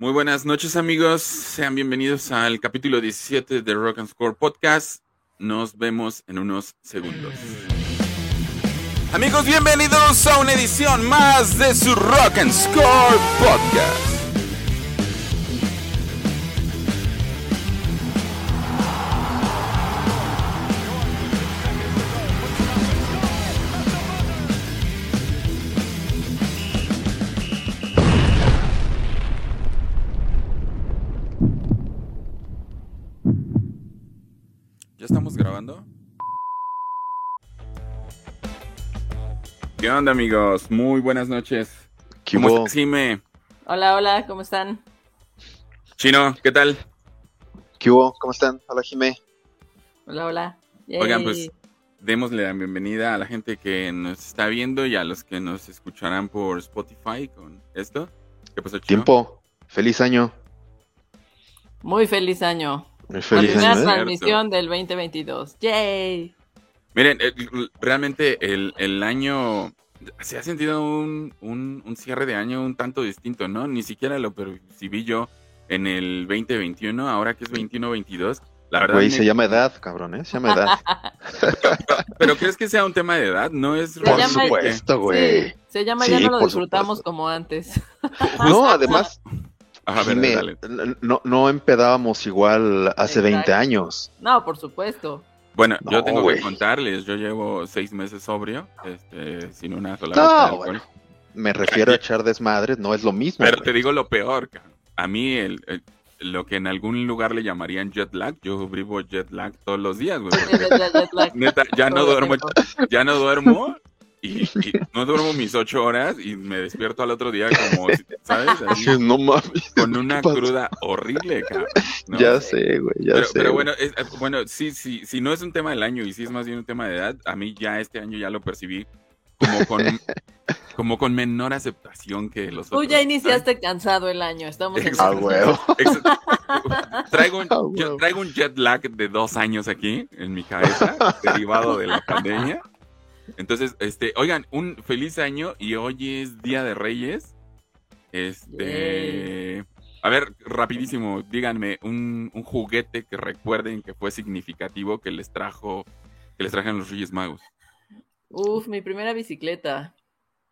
Muy buenas noches amigos, sean bienvenidos al capítulo 17 de Rock and Score Podcast. Nos vemos en unos segundos. Amigos, bienvenidos a una edición más de su Rock and Score Podcast. ¿Qué onda amigos? Muy buenas noches. ¿Qué ¿Cómo estás, Jime? Hola, hola, ¿cómo están? Chino, ¿qué tal? ¿Qué hubo? ¿Cómo están? Hola, Jimé. Hola, hola. Oigan, pues démosle la bienvenida a la gente que nos está viendo y a los que nos escucharán por Spotify con esto. ¿Qué pasó, Chino? Tiempo. Feliz año. Muy feliz año. Muy La feliz primera año, ¿eh? transmisión del 2022. ¡Yay! Miren, eh, realmente el, el año se ha sentido un, un- un cierre de año un tanto distinto, ¿no? Ni siquiera lo percibí yo en el 2021, ahora que es 21-22. La verdad, Güey, me- se llama edad, cabrón, ¿eh? Se llama edad. ¿Pero crees que sea un tema de edad? No es Se Por llama- supuesto, güey. Sí, se llama Sí, Ya no lo disfrutamos supuesto. como antes. No, además, Ajá, a ver, Jimé, dale. no, no empedábamos igual hace Exacto. 20 años. No, por supuesto. Bueno, yo tengo que contarles, yo llevo seis meses sobrio, este, sin una sola No, de alcohol. bueno. Me refiero a echar desmadres, no es lo mismo. Pero te digo lo peor, ca- a mí el, el- lo que en algún lugar le llamarían jet lag, yo vivo jet lag todos los días, güey. Neta, ya no duermo, ya no duermo y, y no duermo mis ocho horas y me despierto al otro día como, ¿sabes? Así, Ay, no mames. con una cruda horrible, cabrón. ¿no? Ya sé, güey, ya pero, sé. pero bueno, es- eh, bueno, sí, sí, si no es un tema del año y sí es más bien un tema de edad, a mí ya este año ya lo percibí como con, como con menor aceptación que los Tú otros. ya ¿sabes? iniciaste cansado el año. Estamos en Ah, huevo. Traigo, un, Ah, yo traigo un jet lag de dos años aquí en mi cabeza, derivado de la pandemia. Entonces, este, oigan, un feliz año y hoy es Día de Reyes. Este, a ver, rapidísimo, díganme un, un juguete que recuerden que fue significativo que les trajo, que les trajeron los Reyes Magos. Uf, mi primera bicicleta.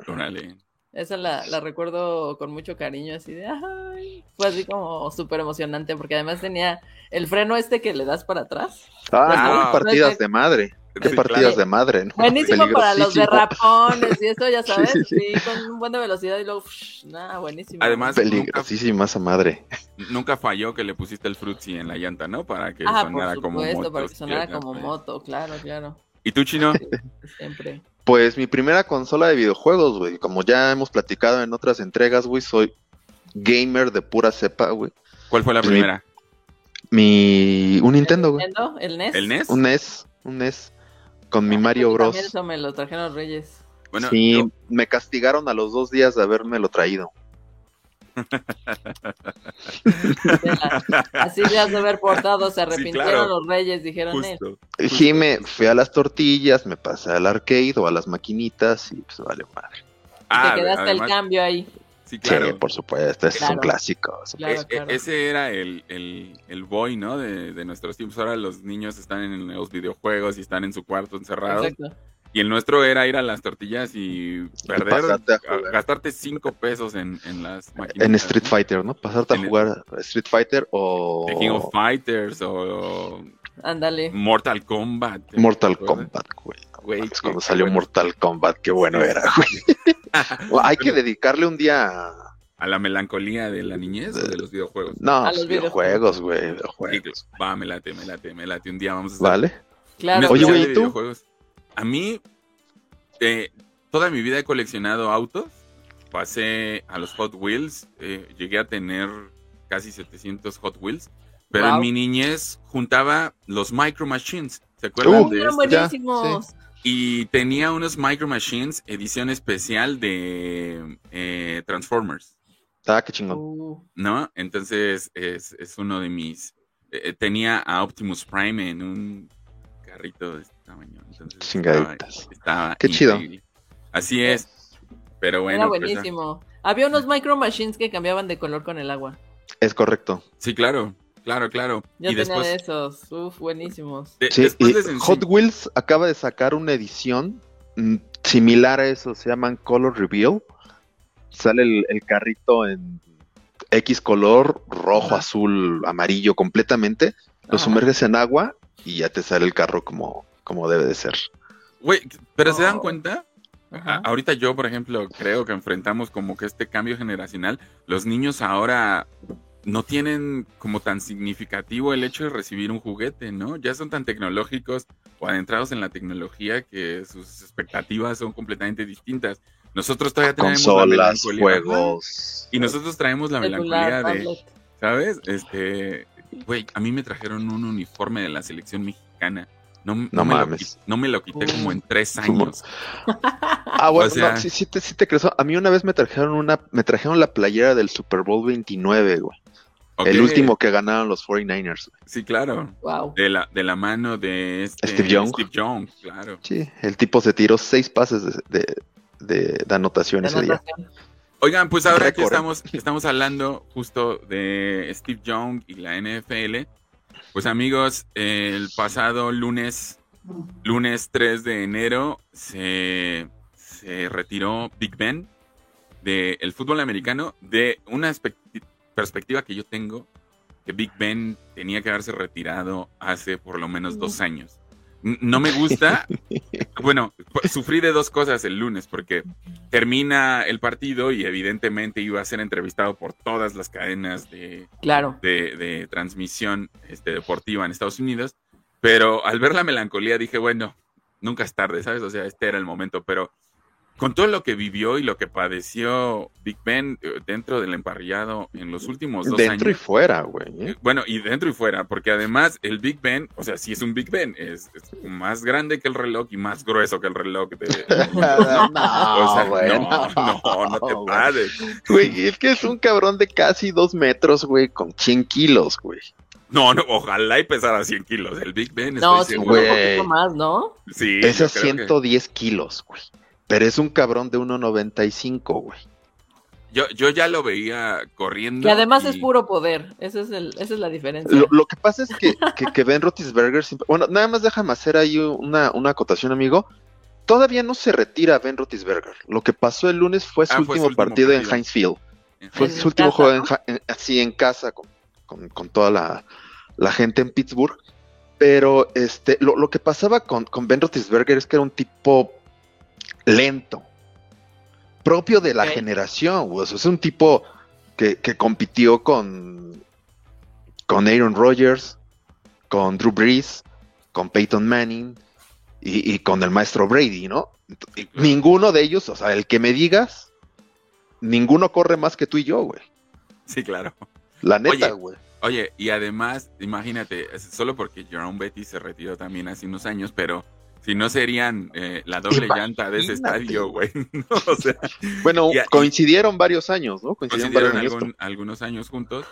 Órale. Esa la, la recuerdo con mucho cariño, así de, ay, fue así como súper emocionante, porque además tenía el freno este que le das para atrás. Ah, Ah, no, partidas de madre. Qué Sí, partidas claro. de madre, ¿no? Buenísimo para los derrapones y eso, ya sabes, sí, sí, sí. con un buen de velocidad y luego, nada, buenísimo. Además, nunca, Peligrosísima esa madre. nunca falló que le pusiste el fruitsy en la llanta, ¿no? Para que Ah, sonara por como supuesto, moto. para que sonara como ya. moto, claro, claro, ¿Y tú, Chino? siempre. Pues mi primera consola de videojuegos, güey. Como ya hemos platicado en otras entregas, güey, soy gamer de pura cepa, güey. ¿Cuál fue la Pues primera? Mi. Un Nintendo, güey. ¿Nintendo? ¿El NES? ¿El NES? Un NES. Un NES. Con mi Ah, Mario Bros. Eso me lo trajeron los Reyes. Bueno, sí, yo- me castigaron a los dos días de haberme lo traído. Así le has de haber portado, se arrepintieron claro. los Reyes, dijeron, eh, justo. Jime, fui a las tortillas, me pasé al arcade o a las maquinitas y pues vale madre. y Ah, te quedaste además- el cambio ahí. Sí, claro. Sí, por supuesto, ese es un Claro. clásico. Claro, E- e- claro. ese era el, el, el boy, ¿no? De, de nuestros tiempos. Ahora los niños están en los videojuegos y están en su cuarto encerrados. Exacto. Y el nuestro era ir a las tortillas y perder, gastarte cinco pesos en, en las máquinas. En Street Fighter, ¿no? Pasarte a En jugar Street Fighter o The King of Fighters o Ándale. Mortal Kombat. ¿te Mortal? Kombat, güey. Güey, Es cuando salió bueno. Mortal Kombat, qué bueno era, güey. Hay que dedicarle un día a... ¿A la melancolía de la niñez o de los videojuegos? No, A los videojuegos, güey, Sí, videojuegos. Va, me late, me late, me late. Un día vamos a hacer ¿Vale? Claro. Oye, güey, de ¿y tú? videojuegos. A mí, eh, toda mi vida he coleccionado autos. Pasé a los Hot Wheels. eh, llegué a tener casi 700 Hot Wheels. Pero Wow. en mi niñez juntaba los Micro Machines. ¿Se acuerdan Uh, de Eran buenísimos. Y tenía unos Micro Machines edición especial de eh, Transformers. Ah, qué chingón. Uh, ¿no? Entonces es, es uno de mis... eh, tenía a Optimus Prime en un carrito de este tamaño. Entonces Chingaditas. Estaba, estaba Qué chido. increíble. Así es. Pero bueno, era pues, buenísimo. Había unos micro machines que cambiaban de color con el agua. Es correcto. Sí, claro, claro, claro. Yo y tenía después, de esos, uf, buenísimos. de- Sí, después y de Sensi- Hot Wheels acaba de sacar una edición mm, similar a eso, se llaman Color Reveal. Sale el, el carrito en X color, rojo, Ajá. azul, amarillo completamente. Lo Ajá. sumerges en agua y ya te sale el carro como, como debe de ser. Güey, pero ¿se dan Oh. cuenta? Ajá. A- ahorita yo, por ejemplo, creo que enfrentamos como que este cambio generacional. Los niños ahora no tienen como tan significativo el hecho de recibir un juguete, ¿no? Ya son tan tecnológicos o adentrados en la tecnología que sus expectativas son completamente distintas. Nosotros todavía tenemos la Consolas, melancolía. juegos. Y nosotros traemos la melancolía de. ¿sabes? Este, güey, a mí me trajeron un uniforme de la selección mexicana. No, no No me, lo, mames. no me lo quité como en tres años. Ah, bueno, O sea- no, sí, sí te, sí te crees. A mí una vez me trajeron una, me trajeron la playera del Super Bowl 29, güey. El último que ganaron los 49ers. güey. Sí, claro. Wow. De la, de la mano de este Steve Young. Steve Young, claro. Sí, el tipo se tiró seis pases de, de, de- de anotación ese día. Oigan, pues ahora que ¿eh? estamos, estamos hablando justo de Steve Young y la NFL, pues amigos, el pasado lunes, lunes 3 de enero, se, se retiró Big Ben del fútbol americano de una espe- perspectiva que yo tengo, que Big Ben tenía que haberse retirado hace por lo menos dos años. No me gusta. Bueno, sufrí de dos cosas el lunes, porque termina el partido y evidentemente iba a ser entrevistado por todas las cadenas de, Claro. de, de transmisión este, deportiva en Estados Unidos, pero al ver la melancolía dije, bueno, nunca es tarde, ¿sabes? O sea, este era el momento, pero con todo lo que vivió y lo que padeció Big Ben eh, dentro del emparrillado en los últimos dos Dentro y años. fuera, güey. ¿eh? eh, Bueno, y dentro y fuera, porque además el Big Ben, o sea, sí es un Big Ben, es, es más grande que el reloj y más grueso que el reloj. de- o sea, güey, no, no, no te güey. pares. Güey, es que es un cabrón de casi dos metros, güey, con 100 kilos, güey. No, no, ojalá y pesara 100 kilos. El Big Ben, No, sí, un poquito más, ¿no? Sí, Pesa yo creo que- 110 kilos, güey. Pero es un cabrón de 1.95, güey. Yo, yo ya lo veía corriendo. Que además y- es puro poder. Esa es, el, esa es la diferencia. Lo, lo que pasa es que, que, que Ben Roethlisberger siempre... Bueno, nada más déjame hacer ahí una, una acotación, amigo. Todavía no se retira Ben Roethlisberger. Lo que pasó el lunes fue su, Ah, fue su último, partido, en. Heinz Field. Fue su último casa, juego así en casa con, con- con toda la, la gente en Pittsburgh. Pero este, lo, lo que pasaba con, con Ben Roethlisberger es que era un tipo lento, propio de la generación. güey. O sea, es un tipo que, que compitió con, con Aaron Rodgers, con Drew Brees, con Peyton Manning y, y con el maestro Brady, ¿no? Y ninguno de ellos, o sea, el que me digas, ninguno corre más que tú y yo, güey. Sí, claro. La neta, Oye, güey. Oye, y además, imagínate, es solo porque Jerome Betty se retiró también hace unos años, pero si no serían eh, la doble llanta de ese Imagínate. estadio, güey. ¿no? O sea, Bueno, y coincidieron varios años, ¿no? Coincidieron, coincidieron varios años. algún- algunos años juntos.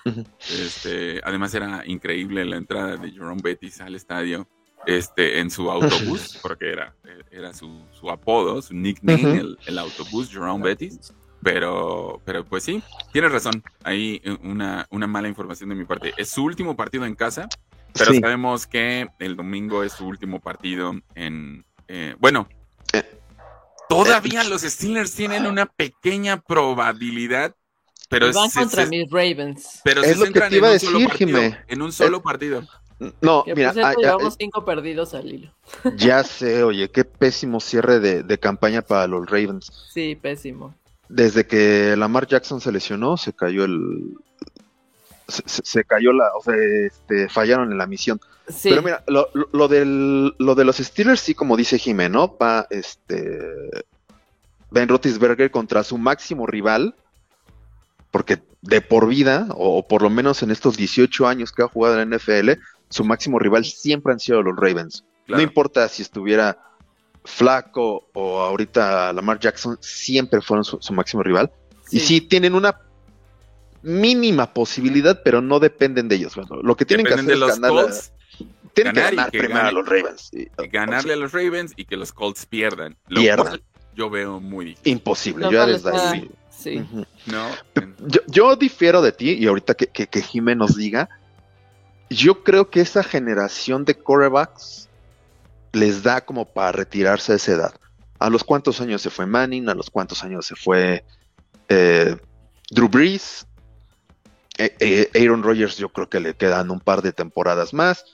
Este, además era increíble la entrada de Jerome Bettis al estadio este, en su autobús, porque era, era su, su apodo, su nickname, Ujú. el, el autobús Jerome Bettis. Pero, pero pues sí, tienes razón. Ahí eh, una, una mala información de mi parte. Es su último partido en casa, pero Sí. sabemos que el domingo es su último partido en... eh, bueno, Eh, todavía los Steelers tienen una pequeña probabilidad, pero Van se- contra se- mis Ravens. pero Es se lo que centran te iba en a un solo decir, partido, Jimé. En un solo partido. No, Que mira, cierto, ah, ah, cinco perdidos al hilo. ya sé, oye, qué pésimo cierre de, de campaña para los Ravens. Sí, pésimo. Desde que Lamar Jackson se lesionó, se cayó el. Se, cayó la. O sea, este, fallaron en la misión. Sí. Pero mira, lo, lo- del, lo de los Steelers, sí, como dice Jimeno, va este. Ben Roethlisberger contra su máximo rival, porque de por vida, o, o por lo menos en estos 18 años que ha jugado en la NFL, su máximo rival siempre han sido los Ravens. Claro. No importa si estuviera flaco o ahorita Lamar Jackson, siempre fueron su, su máximo rival. Y sí, tienen una mínima posibilidad, pero no dependen de ellos. Bueno, lo que tienen Dependen que de hacer los es ganar, Colts, tienen que ganar y ganar que primero gane- a los Ravens. Y- y ganarle a los Ravens y que los Colts pierdan. Lo Pierdan. cual yo veo muy difícil. Imposible, yo ya. Ujú. No. Yo, yo difiero de ti, y ahorita que, que, nos diga, yo creo que esa generación de corebacks les da como para retirarse a esa edad. ¿A los cuántos años se fue Manning? ¿A los cuántos años se fue eh, Drew Brees? Eh, eh, Aaron Rodgers yo creo que le quedan un par de temporadas más.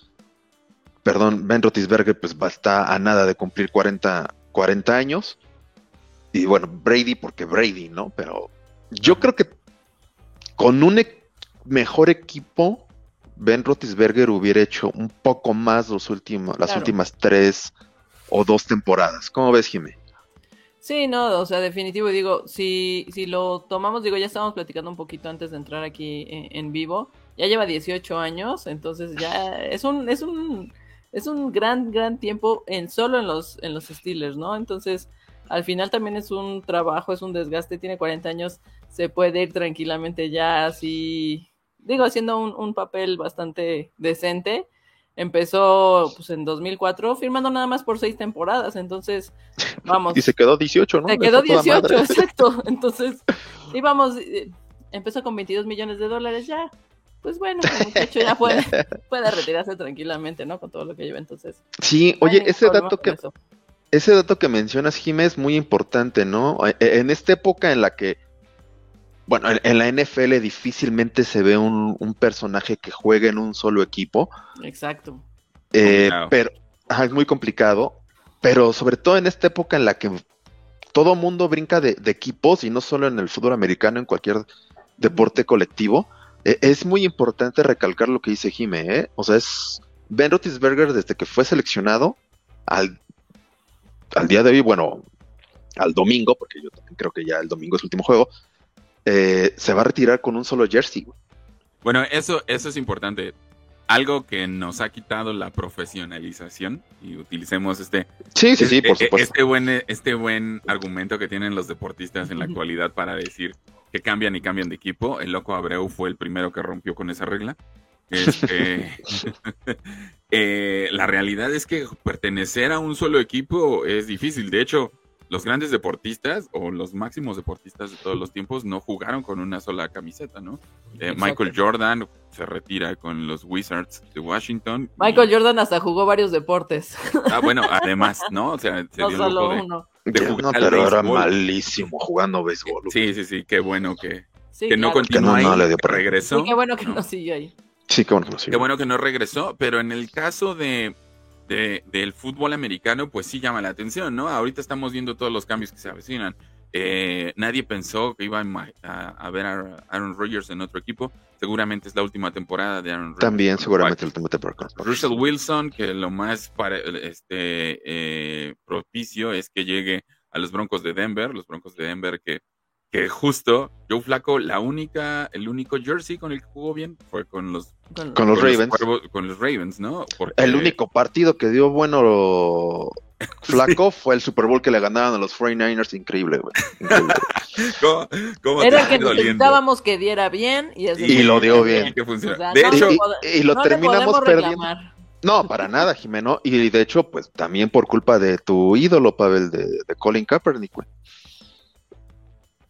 Perdón, Ben Roethlisberger pues está a nada de cumplir 40, 40 años. Y bueno, Brady porque Brady, ¿no? Pero yo creo que con un e- mejor equipo, Ben Roethlisberger hubiera hecho un poco más los últimos, las Claro. últimas tres o dos temporadas. ¿Cómo ves, Jimé? Sí, no, o sea, definitivo, digo, si, si lo tomamos, digo, ya estábamos platicando un poquito antes de entrar aquí en, en vivo, ya lleva 18 años, entonces ya es un, es un, es un gran, gran tiempo en solo en los, en los Steelers, ¿no? Entonces, al final también es un trabajo, es un desgaste, tiene 40 años, se puede ir tranquilamente ya así, digo, haciendo un, un papel bastante decente. Empezó pues en 2004 firmando nada más por seis temporadas, entonces vamos. Y se quedó 18, ¿no? Se quedó Está toda 18, madre. exacto. Entonces, íbamos, eh, empezó con 22 millones de dólares ya. Pues bueno, el muchacho ya puede, puede retirarse tranquilamente, ¿no? Con todo lo que lleva entonces. Sí, no oye, ese dato que ese dato que mencionas, Jimé, es muy importante, ¿no? E- En esta época en la que, bueno, en, en la NFL difícilmente se ve un, un personaje que juegue en un solo equipo, Exacto. eh, pero ajá, es muy complicado, pero sobre todo en esta época en la que todo mundo brinca de, de equipos y no solo en el fútbol americano, en cualquier deporte colectivo, eh, es muy importante recalcar lo que dice Jimé, ¿eh? O sea, es Ben Roethlisberger desde que fue seleccionado al, al día de hoy, bueno, al domingo, porque yo también creo que ya el domingo es el último juego, eh, se va a retirar con un solo jersey. güey. Bueno, eso, eso es importante. Algo que nos ha quitado la profesionalización y utilicemos este, Sí, sí, sí, este- por supuesto. este buen, este buen argumento que tienen los deportistas en la actualidad para decir que cambian y cambian de equipo. El loco Abreu fue el primero que rompió con esa regla. Este, eh, la realidad es que pertenecer a un solo equipo es difícil. De hecho, los grandes deportistas o los máximos deportistas de todos los tiempos no jugaron con una sola camiseta, ¿no? Eh. Michael Jordan se retira con los Wizards de Washington. Michael Jordan hasta jugó varios deportes, Ah, bueno, además, ¿no? O sea, se no dio solo de- uno. de jugar no, pero era béisbol. malísimo jugando béisbol. Sí, sí, sí, qué bueno que, Sí, que no continuó Que no- no ahí, le dio que regresó. Sí, qué bueno que ¿no? no siguió ahí. Sí, qué bueno que no sirve. Qué bueno que no regresó, pero en el caso de, de- del fútbol americano, pues sí llama la atención, ¿no? Ahorita estamos viendo todos los cambios que se avecinan. Eh, nadie pensó que iba a, ima- a- a ver a Aaron Rodgers en otro equipo. Seguramente es la última temporada de Aaron Rodgers. También, seguramente, de Broncos. Vikings. Russell Wilson, que lo más para, este, eh, propicio es que llegue a los Broncos de Denver, los Broncos de Denver que, que justo Joe Flaco, la única, el único jersey con el que jugó bien fue con los Con- Con los con Ravens. Cuervos- con los Ravens, ¿no? Porque- El único partido que dio bueno flaco fue el Super Bowl que le ganaron a los 49ers. Increíble, güey. Increíble. ¿Cómo, cómo Era el que necesitábamos que diera bien y, es Y lo dio bien. Y que funciona. O sea, de no hecho, y, lo no terminamos perdiendo. reclamar. No, para nada, Jimeno. Y de hecho, pues también por culpa de tu ídolo, Pavel, de, de Colin Kaepernick, güey.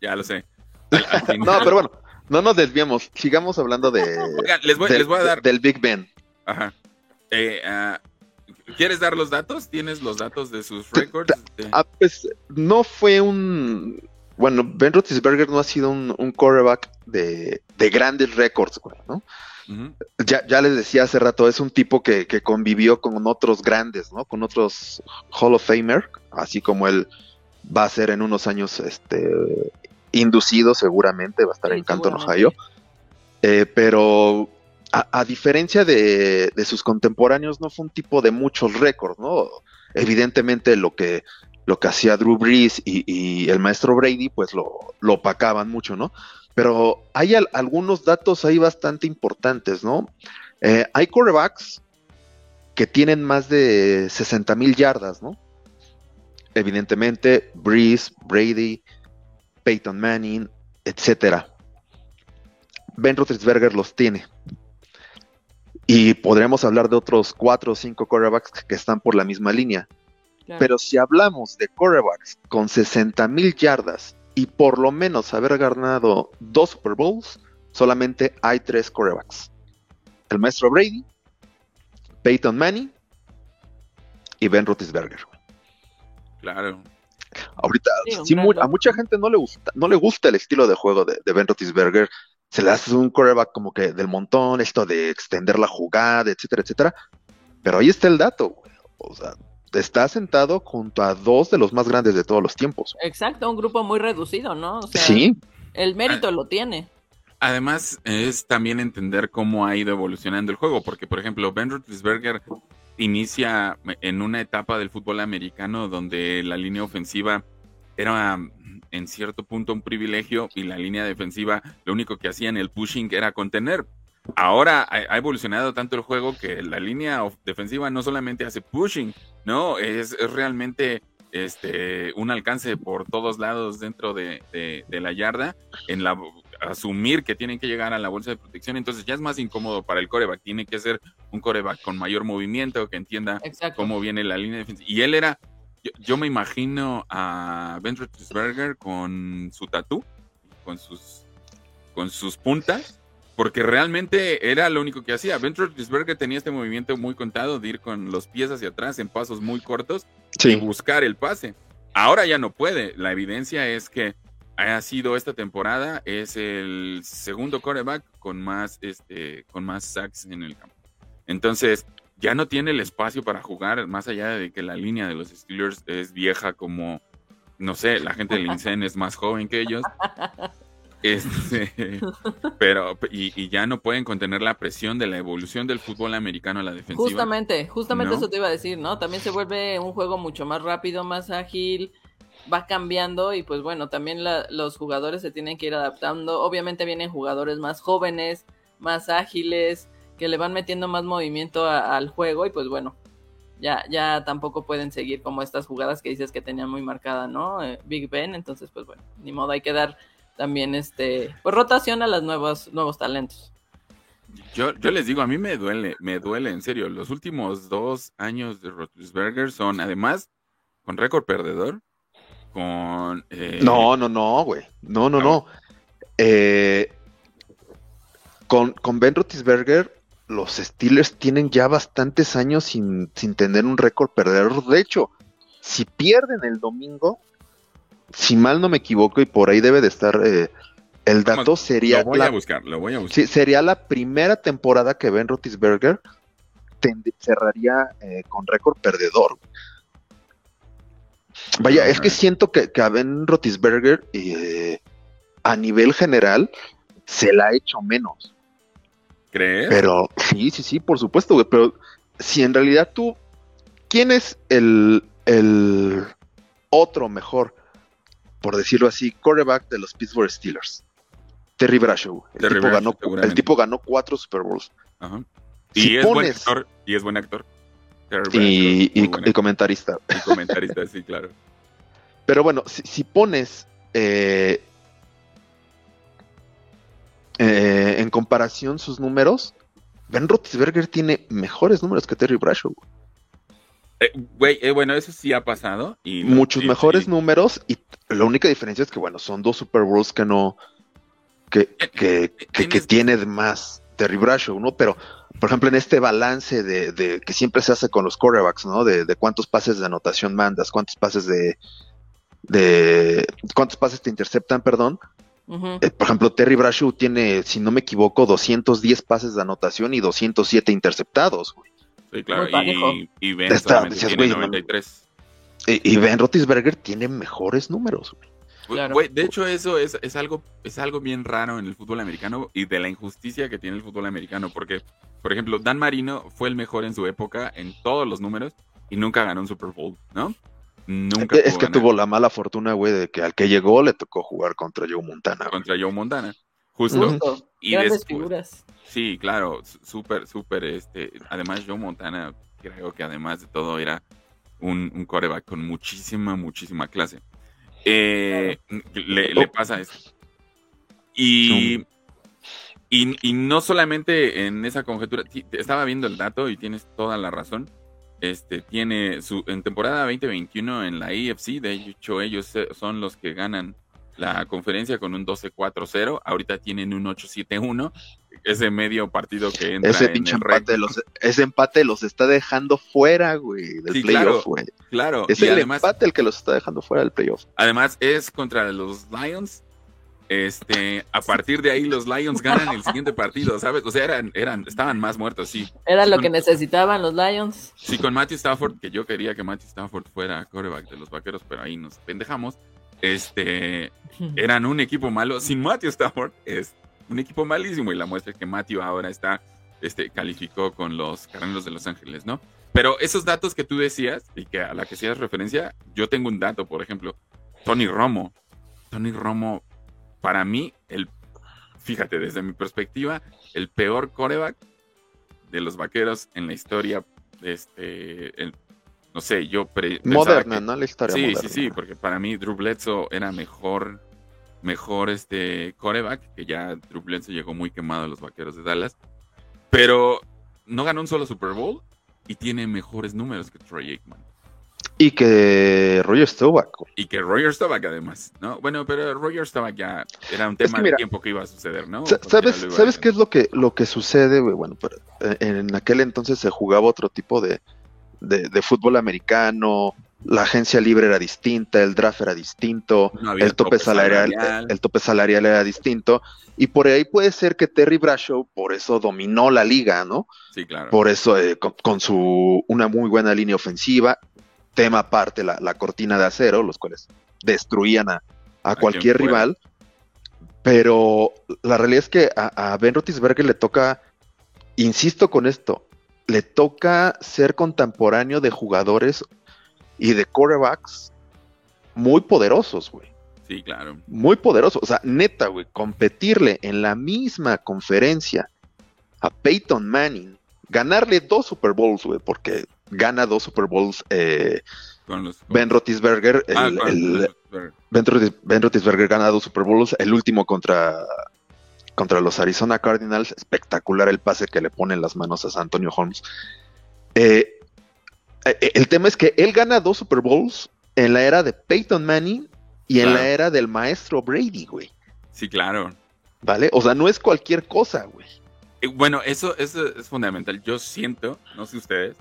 Ya lo sé. Al- al final- No, pero bueno, no nos desviemos. Sigamos hablando de, Oigan, les voy, del- les voy a dar. del Big Ben. Ajá. Eh, ah, ¿Quieres dar los datos? ¿Tienes los datos de sus récords? Ah, pues no fue un. Bueno, Ben Roethlisberger no ha sido un, un quarterback de, de grandes récords, ¿no? Ya, ya les decía hace rato, es un tipo que, que convivió con otros grandes, ¿no? Con otros Hall of Famer, así como él va a ser en unos años este, inducido seguramente, va a estar Sí, en Canton. Ohio. Eh, pero a, a diferencia de, de sus contemporáneos, no fue un tipo de muchos récords, ¿no? Evidentemente lo que, lo que hacía Drew Brees y, y el maestro Brady, pues lo, lo opacaban mucho, ¿no? Pero hay al- algunos datos ahí bastante importantes, ¿no? Eh, hay quarterbacks que tienen más de 60 mil yardas, ¿no? Evidentemente, Breeze, Brady, Peyton Manning, etcétera. Ben Roethlisberger los tiene. Y podríamos hablar de otros cuatro o cinco quarterbacks que están por la misma línea. Claro. Pero si hablamos de quarterbacks con 60 mil yardas y por lo menos haber ganado dos Super Bowls, solamente hay tres corebacks. El maestro Brady, Peyton Manning y Ben Roethlisberger. Claro. Ahorita, a mucha gente no le gusta, no le gusta el estilo de juego de, Ben Roethlisberger. Se le hace un coreback como que del montón, esto de extender la jugada, etcétera, etcétera. Pero ahí está el dato, O sea, está sentado junto a dos de los más grandes de todos los tiempos. Exacto, un grupo muy reducido, ¿no? sí. El mérito ah. lo tiene. Además, es también entender cómo ha ido evolucionando el juego, porque, por ejemplo, Ben Roethlisberger inicia en una etapa del fútbol americano donde la línea ofensiva era en cierto punto un privilegio y la línea defensiva lo único que hacía en el pushing era contener. Ahora ha evolucionado tanto el juego que la línea defensiva no solamente hace pushing, no, es, realmente este, un alcance por todos lados dentro de, de, la yarda en la asumir que tienen que llegar a la bolsa de protección, entonces ya es más incómodo para el coreback. Tiene que ser un coreback con mayor movimiento, que entienda cómo viene la línea defensiva. Y él era, yo, me imagino a Ben Roethlisberger con su tatú, con sus, con sus puntas, porque realmente era lo único que hacía. Ben Roethlisberger tenía este movimiento muy contado de ir con los pies hacia atrás en pasos muy cortos y buscar el pase. Ahora ya no puede. La evidencia es que ha sido esta temporada, es el segundo coreback con más, este, con más sacks en el campo. Entonces, ya no tiene el espacio para jugar, más allá de que la línea de los Steelers es vieja como, no sé, la gente del INSEN es más joven que ellos. Este, pero, y, ya no pueden contener la presión de la evolución del fútbol americano a la defensiva. Justamente, justamente eso te iba a decir, ¿no? También se vuelve un juego mucho más rápido, más ágil, va cambiando y pues bueno, también los jugadores se tienen que ir adaptando. Obviamente vienen jugadores más jóvenes, más ágiles, que le van metiendo más movimiento al juego y pues bueno, ya, ya tampoco pueden seguir como estas jugadas que dices que tenían muy marcada, ¿no? Eh, Big Ben, entonces pues bueno, ni modo, hay que dar también este, pues rotación a los nuevos, nuevos talentos. Yo, yo les digo, a mí me duele, me duele, en serio, los últimos dos años de Roethlisberger son además con récord perdedor, con... Eh, no, no, no, güey. No, no, no. Eh, con, con, Ben Roethlisberger, los Steelers tienen ya bastantes años sin, sin tener un récord perdedor. De hecho, si pierden el domingo, si mal no me equivoco, y por ahí debe de estar eh, el dato, sería... Lo voy a buscar, lo voy a buscar. Sí, sería la primera temporada que Ben Roethlisberger cerraría con récord perdedor. Vaya, es que siento que, que a Ben Rotisberger eh, a nivel general se la ha hecho menos. ¿Crees? Pero sí, sí, sí, por supuesto, güey. Pero si en realidad tú, ¿quién es el, el otro mejor, por decirlo así, quarterback de los Pittsburgh Steelers? Terry Bradshaw. El, tipo, ganó, el tipo ganó cuatro Super Bowls. Ajá. y, es buen actor, y es buen actor. Y, comentarista. Y comentarista, sí, claro. Pero bueno, si, pones eh, eh, en comparación sus números, Ben Roethlisberger tiene mejores números que Terry Bradshaw. Eh, bueno, eso sí ha pasado. Y Muchos mejores números y la única diferencia es que, bueno, son dos Super Bowls que no, que, que, que, tiene más Terry Bradshaw, ¿no? Pero por ejemplo, en este balance de, que siempre se hace con los quarterbacks, ¿no? De, cuántos pases de anotación mandas, cuántos pases de, de cuántos pases te interceptan, perdón. Eh, por ejemplo, Terry Bradshaw tiene, si no me equivoco, 210 pases de anotación y 207 interceptados. Sí, claro. Y, Ben tiene 93. Y, Ben Roethlisberger tiene mejores números. Güey de hecho, eso es, es, algo, es algo bien raro en el fútbol americano y de la injusticia que tiene el fútbol americano. Porque, por ejemplo, Dan Marino fue el mejor en su época en todos los números y nunca ganó un Super Bowl, ¿no? Nunca. Es que tuvo la mala fortuna, güey, de que al que llegó le tocó jugar contra Joe Montana. Contra Joe Montana. Justo. Y después, Sí, claro, súper, súper, este, además Joe Montana, creo que además de todo era un, un coreback con muchísima, muchísima clase. Eh, le, pasa eso. Y, y, no solamente en esa conjetura, estaba viendo el dato y tienes toda la razón. Este tiene su en temporada 2021 en la AFC, de hecho ellos son los que ganan la conferencia con un 12-4-0. Ahorita tienen un 8-7-1. Ese medio partido que entra Ese en pinche el empate, los, ese empate los está dejando fuera, güey, del Sí, playoff, claro. güey. Claro, Es y el además, empate el que los está dejando fuera del playoff. además es contra los Lions. Este, a partir de ahí los Lions ganan el siguiente partido, ¿sabes? O sea, eran, eran, estaban más muertos, sí. Era lo Con- que necesitaban los Lions. Sí, con Matthew Stafford, que yo quería que Matthew Stafford fuera coreback de los vaqueros, pero ahí nos pendejamos. Este, eran un equipo malo. Sin Matthew Stafford es un equipo malísimo. Y la muestra es que Matthew ahora está, este, calificó con los Carneros de Los Ángeles, ¿no? Pero esos datos que tú decías y que a la que hacías referencia, yo tengo un dato, por ejemplo, Tony Romo. Tony Romo, para mí, el, fíjate, desde mi perspectiva, el peor coreback de los vaqueros en la historia, este, el- no sé, yo pre- Moderna, que- ¿no? La historia Sí, moderna. sí, sí, porque para mí Drew Bledsoe era mejor, mejor este coreback, que ya Drew Bledsoe llegó muy quemado a los vaqueros de Dallas, pero no ganó un solo Super Bowl y tiene mejores números que Troy Aikman. Y que Roger Staubach. Y que Roger Staubach además, ¿no? Bueno, pero Roger Staubach ya era un que tema de tiempo que iba a suceder, ¿no? ¿Sabes, ¿sabes qué es lo que, lo que sucede? Bueno, pero, eh, en aquel entonces se jugaba otro tipo de, de, de fútbol americano, la agencia libre era distinta, el draft era distinto, No el tope, salarial, salarial. el tope salarial era distinto, y por ahí puede ser que Terry Bradshaw por eso dominó la liga, ¿no? Sí, claro. Por eso eh, con, con su una muy buena línea ofensiva, tema aparte la, la cortina de acero, los cuales destruían a, a cualquier rival. Pero la realidad es que a, a Ben Roethlisberger le toca, insisto con esto, le toca ser contemporáneo de jugadores y de quarterbacks muy poderosos, güey. Sí, claro. Muy poderosos. O sea, neta, güey, competirle en la misma conferencia a Peyton Manning, ganarle dos Super Bowls, güey, porque gana dos Super Bowls eh, Con los, Ben Roethlisberger, el, Ah, el- los- Ben, Roethlis- Ben Roethlisberger gana dos Super Bowls, el último contra, contra los Arizona Cardinals, espectacular el pase que le pone en las manos a San Antonio Holmes. Eh, el tema es que él gana dos Super Bowls en la era de Peyton Manning y en Claro. la era del maestro Brady, güey. Sí, claro. ¿Vale? O sea, no es cualquier cosa, güey. Eh, Bueno, eso, eso es fundamental. Yo siento, no sé ustedes,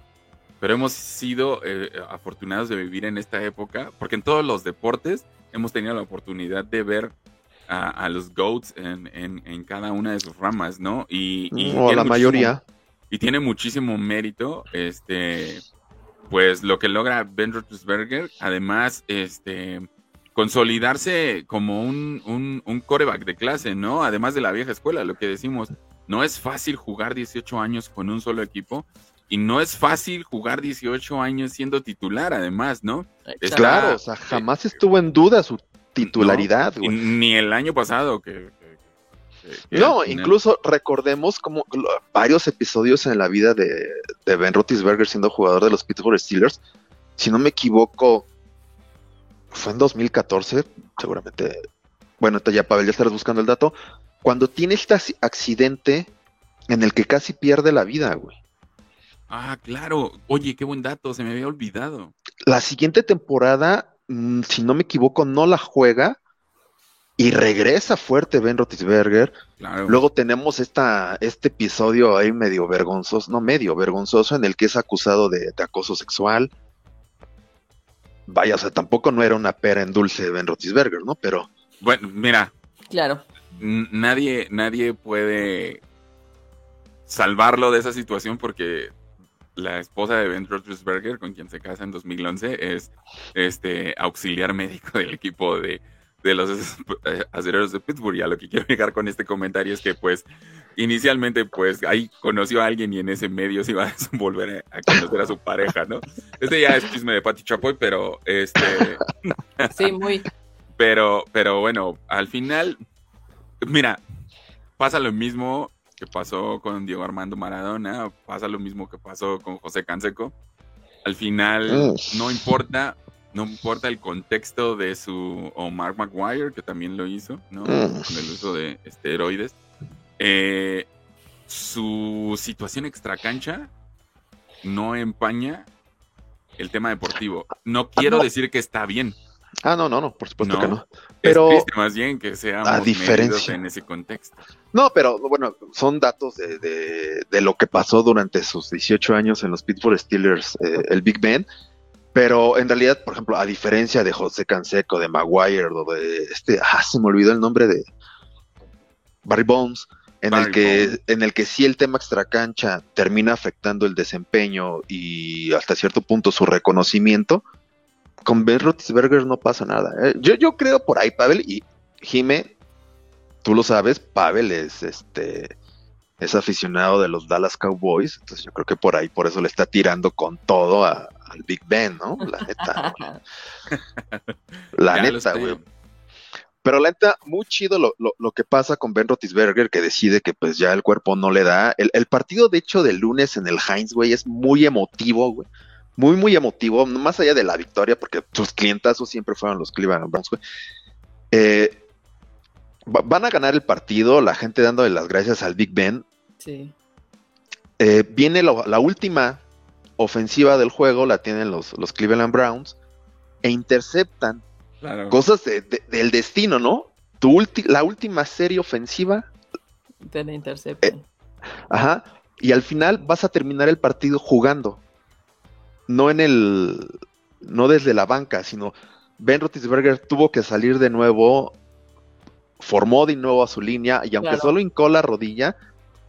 pero hemos sido eh, afortunados de vivir en esta época, porque en todos los deportes hemos tenido la oportunidad de ver a, a los GOATs en, en- en cada una de sus ramas, ¿no? Y, y o la mayoría. Y tiene muchísimo mérito, este, pues lo que logra Ben Roethlisberger, además, este, consolidarse como un, un, un coreback de clase, ¿no? Además de la vieja escuela, lo que decimos, no es fácil jugar 18 años con un solo equipo y no es fácil jugar 18 años siendo titular, además, ¿no? Exacto. Claro, o sea, jamás estuvo en duda su titularidad, ni el año pasado que... que No, incluso recordemos como varios episodios en la vida de, de Ben Roethlisberger siendo jugador de los Pittsburgh Steelers. Si no me equivoco, fue en 2014, seguramente. Bueno, ya Pavel, ya estarás buscando el dato. Cuando tiene este ac- accidente en el que casi pierde la vida, güey. Ah, claro. Oye, qué buen dato, se me había olvidado. La siguiente temporada, mm, si no me equivoco, no la juega y regresa fuerte Ben Roethlisberger. Claro. Luego tenemos esta, este episodio ahí medio vergonzoso, no medio vergonzoso, en el que es acusado de, de acoso sexual. Vaya, o sea, tampoco no era una pera en dulce Ben Roethlisberger, ¿no? Pero Bueno, mira, Claro. nadie, nadie puede salvarlo de esa situación porque la esposa de Ben Roethlisberger, con quien se casa en 2011, es este auxiliar médico del equipo de, de los acereros de Pittsburgh. Y a lo que quiero llegar con este comentario es que, pues, inicialmente, pues, ahí conoció a alguien y en ese medio se iba a volver a, a conocer a su pareja, ¿no? Este ya es chisme de Pati Chapoy, pero este... Sí, muy. Pero, pero bueno, al final, mira, pasa lo mismo que pasó con Diego Armando Maradona, pasa lo mismo que pasó con José Canseco. Al final, Mm. no importa, no importa el contexto de su, o Mark McGuire, que también lo hizo, ¿no? Mm. Con el uso de esteroides. Eh, su situación extracancha no empaña el tema deportivo. No quiero no. decir que está bien, Ah, no, no, no, por supuesto No. que no. Es Pero, triste más bien que seamos diferencia- en ese contexto. no, pero bueno, son datos de, de- de lo que pasó durante sus 18 años en los Pittsburgh Steelers, eh, el Big Ben. Pero en realidad, por ejemplo, a diferencia de José Canseco, de Maguire, o de este, ah, se me olvidó el nombre de Barry Bones, en el que, en el que sí el tema extracancha termina afectando el desempeño y hasta cierto punto su reconocimiento. Con Ben Roethlisberger no pasa nada. ¿eh? Yo, yo creo por ahí, Pavel, y Jime, tú lo sabes, Pavel es este es aficionado de los Dallas Cowboys, entonces yo creo que por ahí por eso le está tirando con todo a- al Big Ben, ¿no? La neta, la Ya neta, güey. Pero la neta, muy chido lo, lo- lo que pasa con Ben Roethlisberger, que decide que pues ya el cuerpo no le da. El, el partido, de hecho, del lunes en el Heinz, güey, es muy emotivo, güey. Muy, muy emotivo, más allá de la victoria, porque sus clientazos siempre fueron los Cleveland Browns, güey. Eh, va- van a ganar el partido, la gente dándole las gracias al Big Ben. Sí. Eh, viene lo- la última ofensiva del juego, la tienen los, los Cleveland Browns, e interceptan Claro. cosas de- de- del destino, ¿no? Tu ulti- la última serie ofensiva, Te la interceptan. ajá, y al final vas a terminar el partido jugando. No en el, no desde la banca, sino Ben Roethlisberger tuvo que salir de nuevo, formó de nuevo a su línea y aunque Claro. solo hincó la rodilla,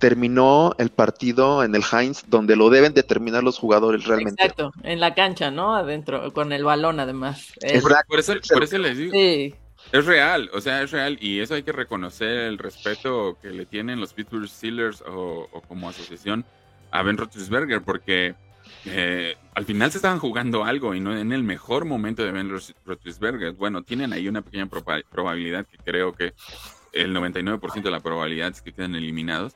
terminó el partido en el Heinz donde lo deben determinar los jugadores realmente. Exacto, en la cancha, ¿no? Adentro, con el balón además. Es- Exacto. Por eso, por eso les digo, sí, es real, o sea, es real y eso hay que reconocer el respeto que le tienen los Pittsburgh Steelers o, o como asociación a Ben Roethlisberger porque eh, al final se estaban jugando algo y no en el mejor momento de Ben Roeth- Roethlisberger. Bueno, tienen ahí una pequeña proba- probabilidad que creo que el 99% de la probabilidad es que queden eliminados.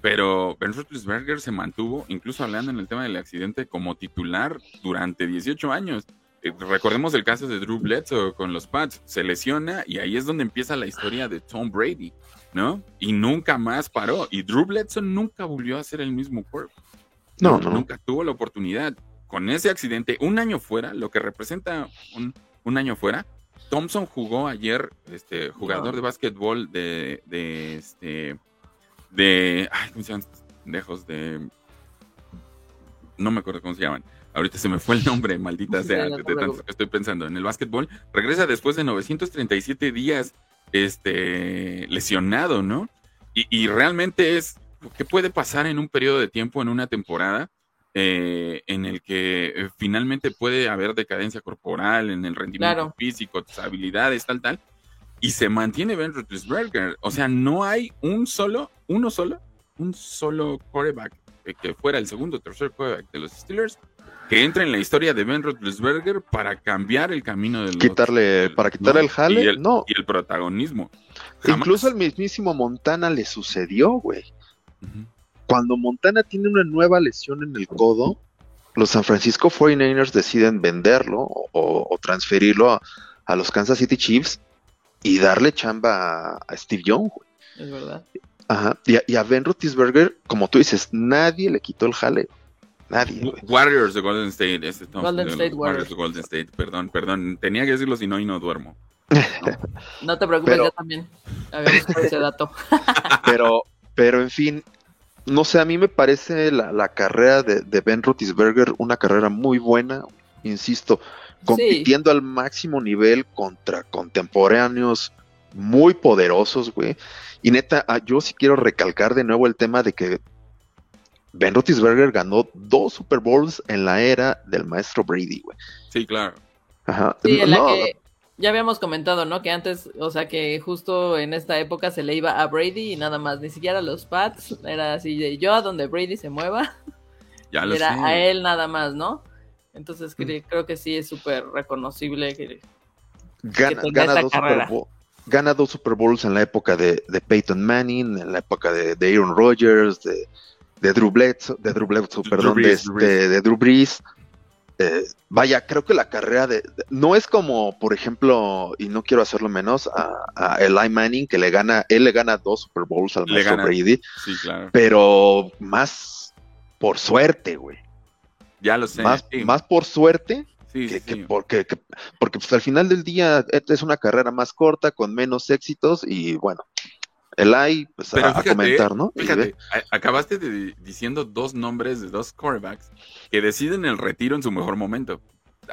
Pero Ben Roethlisberger se mantuvo, incluso hablando en el tema del accidente, como titular durante 18 años. Eh, Recordemos el caso de Drew Bledsoe con los Pats. Se lesiona y ahí es donde empieza la historia de Tom Brady, ¿no? Y nunca más paró. Y Drew Bledsoe nunca volvió a ser el mismo cuerpo. No, no. Nunca tuvo la oportunidad. Con ese accidente, un año fuera, lo que representa un, un año fuera, Thompson jugó ayer, este, jugador de básquetbol de, de, este, de, ay, ¿cómo se llaman? Pendejos de, no me acuerdo cómo se llaman. Ahorita se me fue el nombre, maldita sea, de, de tanto que estoy pensando. En el básquetbol, regresa después de 937 días, este, lesionado, ¿no? Y, y realmente es, ¿qué puede pasar en un periodo de tiempo, en una temporada, eh, en el que eh, finalmente puede haber decadencia corporal, en el rendimiento Claro. físico, tus habilidades, tal, tal? Y se mantiene Ben Roethlisberger. O sea, no hay un solo, uno solo, un solo quarterback eh, que fuera el segundo o tercer quarterback de los Steelers que entre en la historia de Ben Roethlisberger para cambiar el camino del Quitarle, para quitarle el jale, y el, no. y el protagonismo. Jamás. Incluso el mismísimo Montana le sucedió, güey. Cuando Montana tiene una nueva lesión en el codo, los San Francisco 49ers deciden venderlo o, o transferirlo a, a los Kansas City Chiefs y darle chamba a, a Steve Young, güey. es verdad. Ajá. Y, a, y a Ben Roethlisberger, como tú dices, nadie le quitó el jale. Nadie, güey. Warriors de Golden State. Este, no, Golden de State los Warriors. de Golden State, perdón, perdón. Tenía que decirlo si no y no duermo. No te preocupes, Pero- yo también. Había buscado ese dato. Pero, pero en fin, no sé, a mí me parece la, la carrera de, de Ben Roethlisberger una carrera muy buena, insisto, compitiendo al máximo nivel contra contemporáneos muy poderosos, güey. Y neta, ah, yo sí quiero recalcar de nuevo el tema de que Ben Roethlisberger ganó dos Super Bowls en la era del maestro Brady, güey. Sí, claro. Ajá. Sí, en la que ya habíamos comentado, ¿no? Que antes, o sea, que justo en esta época se le iba a Brady y nada más, ni siquiera a los Pats, era así de yo a donde Brady se mueva, Ya lo era sé. a él nada más, ¿no? Entonces Mm. cre- creo que sí es súper reconocible que gana, tenga gana esa dos carrera. Super Bowl- gana dos Super Bowls en la época de, de Peyton Manning, en la época de, de Aaron Rodgers, de, de Drew Bledsoe, de Drew Bledsoe, perdón, Brees, de, Drew este- Brees. de Drew Brees. Eh, vaya, creo que la carrera de, de- no es como, por ejemplo, y no quiero hacerlo menos, a, a Eli Manning, que le gana, él le gana dos Super Bowls al Le maestro gana. Brady, Sí, claro. pero más por suerte, güey. Ya lo sé. Más, Sí, más por suerte sí. que, porque, porque pues al final del día es una carrera más corta, con menos éxitos y bueno, el hay pues, a, comentar, ¿no? Fíjate, acabaste diciendo dos nombres de dos quarterbacks que deciden el retiro en su mejor momento.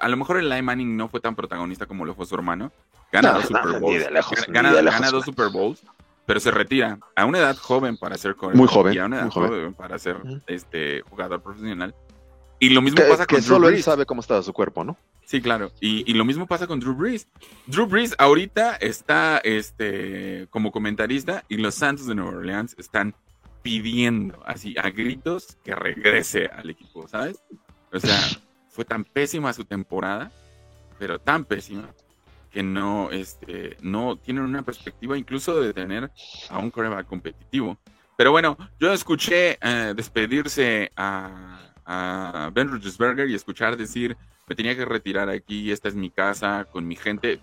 A lo mejor el Eli Manning no fue tan protagonista como lo fue su hermano. Gana dos Super Bowls. gana, dos Super Bowls, pero se retira a una edad joven para ser quarterback. Muy joven. Y a una edad joven. para ser este jugador profesional. Y lo mismo pasa con que solo él sabe cómo estaba su cuerpo, ¿no? Sí, claro. Y, lo mismo pasa con Drew Brees. Drew Brees ahorita está este, como comentarista y los Santos de Nueva Orleans están pidiendo así a gritos que regrese al equipo, ¿sabes? O sea, fue tan pésima su temporada, pero tan pésima que no, este, no tienen una perspectiva incluso de tener a un coreback competitivo. Pero bueno, yo escuché eh, despedirse a, a Ben Roethlisberger y escuchar decir me tenía que retirar aquí, esta es mi casa, con mi gente.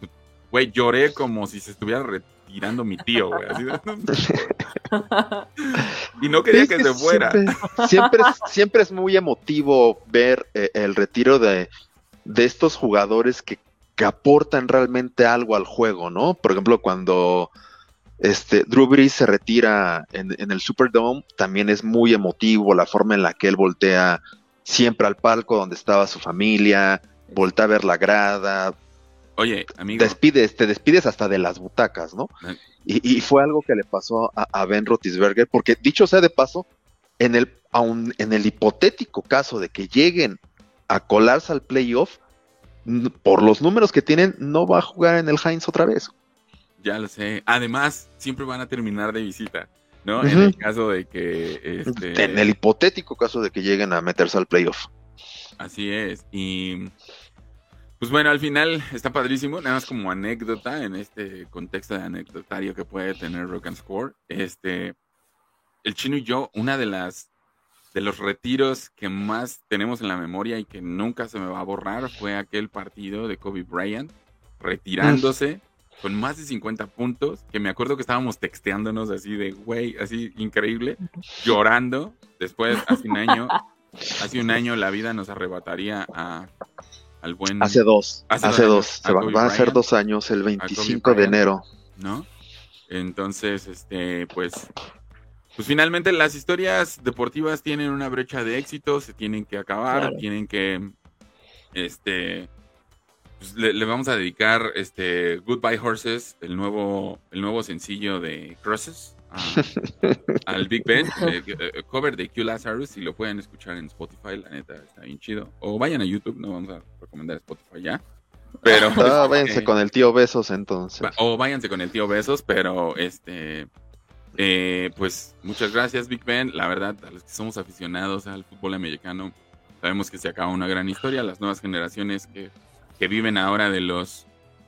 Güey, lloré como si se estuviera retirando mi tío, güey. y no quería que, se fuera. Siempre, siempre, es, muy emotivo ver eh, el retiro de, estos jugadores que, aportan realmente algo al juego, ¿no? Por ejemplo, cuando este, Drew Brees se retira en, en, el Superdome, también es muy emotivo la forma en la que él voltea siempre al palco donde estaba su familia, voltea a ver la grada. Oye, amigo. Despides, te despides hasta de las butacas, ¿no? Y, fue algo que le pasó a, Ben Rotisberger, porque dicho sea de paso, en el, aun, en el hipotético caso de que lleguen a colarse al playoff, por los números que tienen, no va a jugar en el Heinz otra vez. Ya lo sé. Además, siempre van a terminar de visita. ¿no? En el caso de que... Este... En el hipotético caso de que lleguen a meterse al playoff. Así es. Y pues bueno, al final está padrísimo, nada más como anécdota en este contexto de anecdotario que puede tener Rock and Score. Este, el chino y yo, una de las de los retiros que más tenemos en la memoria y que nunca se me va a borrar fue aquel partido de Kobe Bryant retirándose con más de 50 puntos, que me acuerdo que estábamos texteándonos así de, güey, así increíble, llorando. Después, hace un año, hace un año la vida nos arrebataría a, al buen... Hace dos, hace, dos, van a ser dos años, el 25 de enero. ¿No? Entonces, este, pues, pues finalmente las historias deportivas tienen una brecha de éxito, se tienen que acabar, tienen que, este, pues, le, vamos a dedicar este Goodbye Horses, el nuevo, el nuevo sencillo de Crosses, al Big Ben, eh, cover de Q Lazarus, y lo pueden escuchar en Spotify, la neta está bien chido. O vayan a YouTube, no vamos a recomendar Spotify ya. Pero ah, váyanse con el tío Besos entonces. O váyanse con el tío Besos, pero este eh, pues muchas gracias Big Ben. La verdad, a los que somos aficionados al fútbol americano, sabemos que se acaba una gran historia. Las nuevas generaciones que que viven ahora de los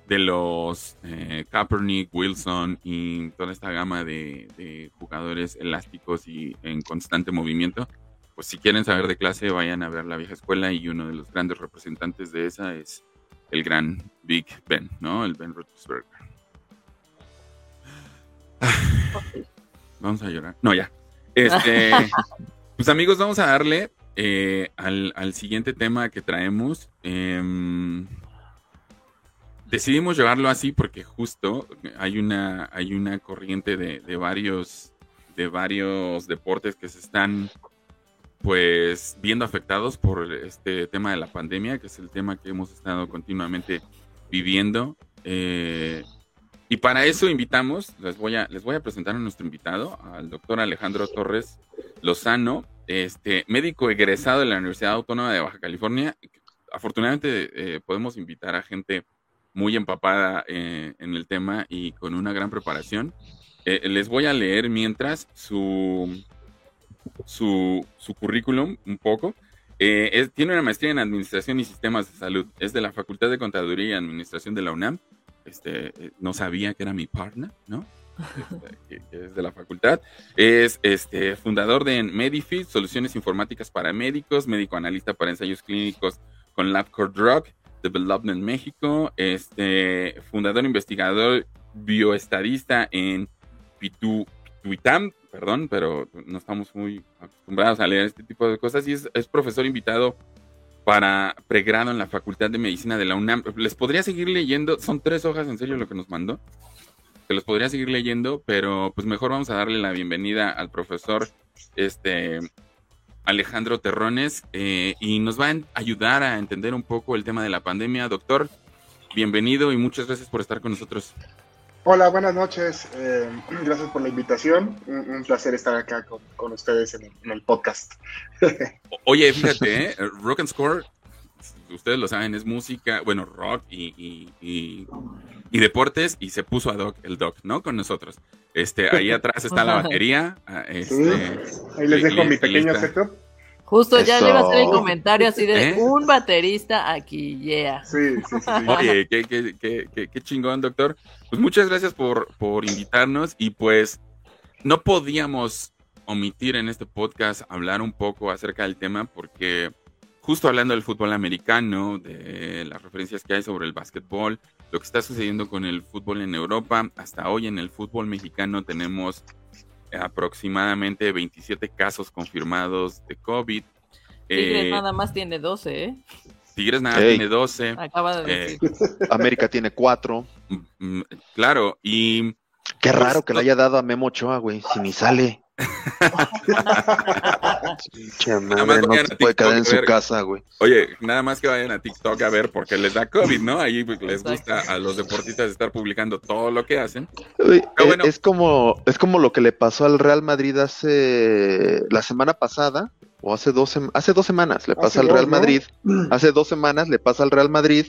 de los eh, Kaepernick, Wilson y toda esta gama de, jugadores elásticos y en constante movimiento, pues si quieren saber de clase vayan a ver la vieja escuela y uno de los grandes representantes de esa es el gran Big Ben, ¿no? El Ben Roethlisberger. Vamos a llorar. No, ya. Este, pues amigos, vamos a darle eh, al, siguiente tema que traemos. Eh, decidimos llevarlo así porque justo hay una, hay una corriente de, varios, de varios deportes que se están pues viendo afectados por este tema de la pandemia, que es el tema que hemos estado continuamente viviendo. Eh, y para eso invitamos, les voy, a, les voy a presentar a nuestro invitado, al doctor Alejandro Torres Lozano, este, médico egresado de la Universidad Autónoma de Baja California. Afortunadamente eh, podemos invitar a gente muy empapada eh, en el tema y con una gran preparación. Eh, les voy a leer mientras su, su, currículum un poco. Eh, tiene una maestría en Administración y Sistemas de Salud. Es de la Facultad de Contaduría y Administración de la UNAM. Este, no sabía que era mi partner, ¿no? Es de la facultad. Es este, fundador de Medifit, Soluciones Informáticas para Médicos, médico analista para ensayos clínicos con LabCorp Drug Development México, este, fundador investigador bioestadista en Pitu, Pituitam, perdón, pero no estamos muy acostumbrados a leer este tipo de cosas y es, profesor invitado para pregrado en la Facultad de Medicina de la UNAM. Les podría seguir leyendo, son tres hojas en serio lo que nos mandó. Que los podría seguir leyendo, pero pues mejor vamos a darle la bienvenida al profesor este Alejandro Terrones eh, y nos va a ayudar a entender un poco el tema de la pandemia. Doctor, bienvenido y muchas gracias por estar con nosotros. Hola, buenas noches. Eh, gracias por la invitación. Un, placer estar acá con, ustedes en el, podcast. Oye, fíjate, ¿eh? Rock and Score, ustedes lo saben, es música, bueno, rock y, y, deportes, y se puso a Doc, el Doc, ¿no? Con nosotros. Este, ahí atrás está la batería. Ah, este, ahí les dejo mi pequeño setup. Justo ya le iba a hacer el comentario así de ¿Eh? un baterista aquí, yeah. Sí, sí, sí. Oye, qué, qué, qué, qué, chingón, doctor. Pues muchas gracias por, por invitarnos y pues no podíamos omitir en este podcast hablar un poco acerca del tema porque justo hablando del fútbol americano, de las referencias que hay sobre el básquetbol, lo que está sucediendo con el fútbol en Europa, hasta hoy en el fútbol mexicano tenemos aproximadamente 27 casos confirmados de COVID. Tigres eh, nada más tiene 12, ¿eh? Tigres nada más tiene 12. Acaba de eh, decir. América tiene 4. Mm, mm, claro, y... Qué raro pues, que le haya dado a Memo Ochoa, güey, si ni sale. Nada más no se puede quedar en su casa, güey. Oye, nada más que vayan a TikTok a ver porque les da COVID, ¿no? Ahí pues, les gusta a los deportistas estar publicando todo lo que hacen. Eh, es como es como lo que le pasó al Real Madrid hace la semana pasada o hace dos hace dos semanas le pasa al Real Madrid. Hace dos semanas le pasa al Real Madrid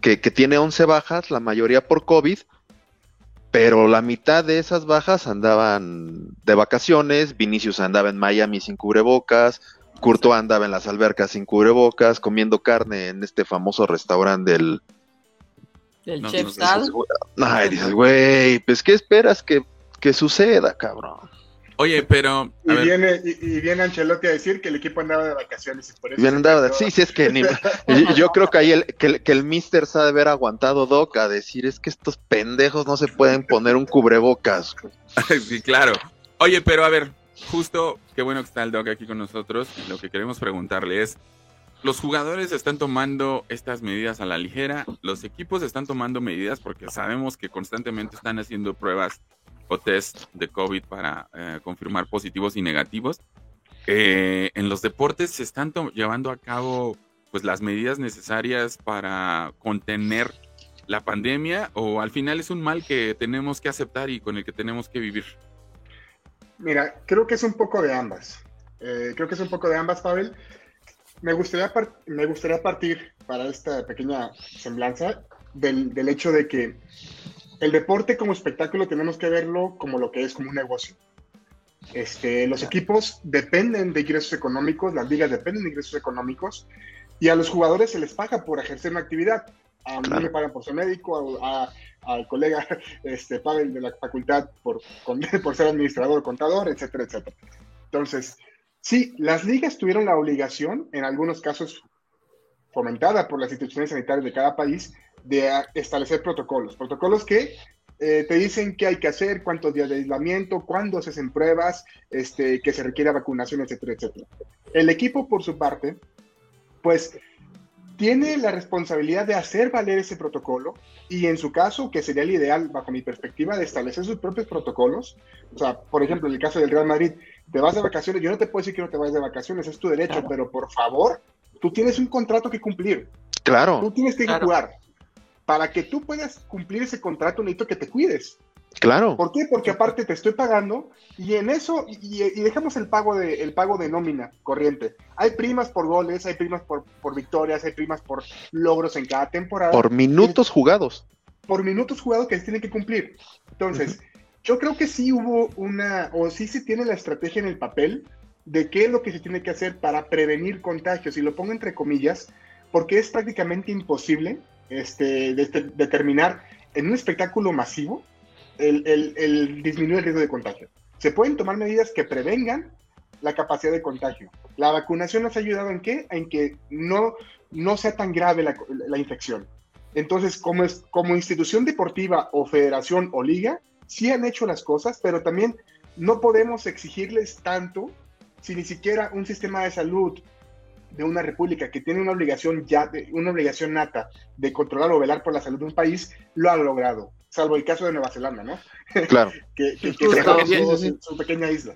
que, que tiene 11 bajas, la mayoría por COVID pero la mitad de esas bajas andaban de vacaciones, Vinicius andaba en Miami sin cubrebocas, Curto andaba en las albercas sin cubrebocas, comiendo carne en este famoso restaurante del... ¿El Chef Sal? Ay, dices, güey, pues ¿qué esperas que, que suceda, cabrón? Oye, pero. Y viene, y, viene Ancelotti a decir que el equipo andaba de vacaciones. Y por eso andaba Sí, sí, es que yo creo que ahí el, que, el Mister sabe haber aguantado Doc a decir: es que estos pendejos no se pueden poner un cubrebocas. sí, claro. Oye, pero a ver, justo, qué bueno que está el Doc aquí con nosotros. Lo que queremos preguntarle es: ¿los jugadores están tomando estas medidas a la ligera? ¿Los equipos están tomando medidas? Porque sabemos que constantemente están haciendo pruebas o test de COVID para eh, confirmar positivos y negativos. Eh, en los deportes se están llevando a cabo pues las medidas necesarias para contener la pandemia o al final es un mal que tenemos que aceptar y con el que tenemos que vivir? Mira, creo que es un poco de ambas. Eh, creo que es un poco de ambas, Pavel. Me gustaría, me gustaría partir para esta pequeña semblanza del, del hecho de que el deporte como espectáculo tenemos que verlo como lo que es, como un negocio. Este, los equipos dependen de ingresos económicos, las ligas dependen de ingresos económicos, y a los jugadores se les paga por ejercer una actividad. A mí me pagan por ser médico, al colega este, Pavel de la facultad por, por ser administrador, contador, etcétera, etcétera. Entonces, sí, las ligas tuvieron la obligación, en algunos casos fomentada por las instituciones sanitarias de cada país, de establecer protocolos. Protocolos que eh, te dicen qué hay que hacer, cuántos días de aislamiento, cuándo se hacen pruebas, este, que se requiere vacunación, etcétera, etcétera. El equipo, por su parte, pues tiene la responsabilidad de hacer valer ese protocolo y en su caso, que sería el ideal bajo mi perspectiva, de establecer sus propios protocolos. O sea, por ejemplo, en el caso del Real Madrid, te vas de vacaciones, yo no te puedo decir que no te vayas de vacaciones, es tu derecho, pero por favor, tú tienes un contrato que cumplir. Claro. Tú tienes que jugar para que tú puedas cumplir ese contrato necesito que te cuides. Claro. ¿Por qué? Porque aparte te estoy pagando y en eso, y, dejamos el pago, de, el pago de nómina corriente. Hay primas por goles, hay primas por, por victorias, hay primas por logros en cada temporada. Por minutos jugados. Por minutos jugados que se tienen que cumplir. Entonces, yo creo que sí hubo una, o sí se tiene la estrategia en el papel de qué es lo que se tiene que hacer para prevenir contagios. Y lo pongo entre comillas, porque es prácticamente imposible este, determinar en un espectáculo masivo el, disminuir el riesgo de contagio. Se pueden tomar medidas que prevengan la capacidad de contagio. La vacunación nos ha ayudado en qué? En que no, no sea tan grave la, infección. Entonces, como, es, como institución deportiva o federación o liga, sí han hecho las cosas, pero también no podemos exigirles tanto si ni siquiera un sistema de salud de una república que tiene una obligación ya, de, una obligación nata de controlar o velar por la salud de un país, lo ha logrado, salvo el caso de Nueva Zelanda, ¿no? Claro. que, que, que cerró su, pequeña isla.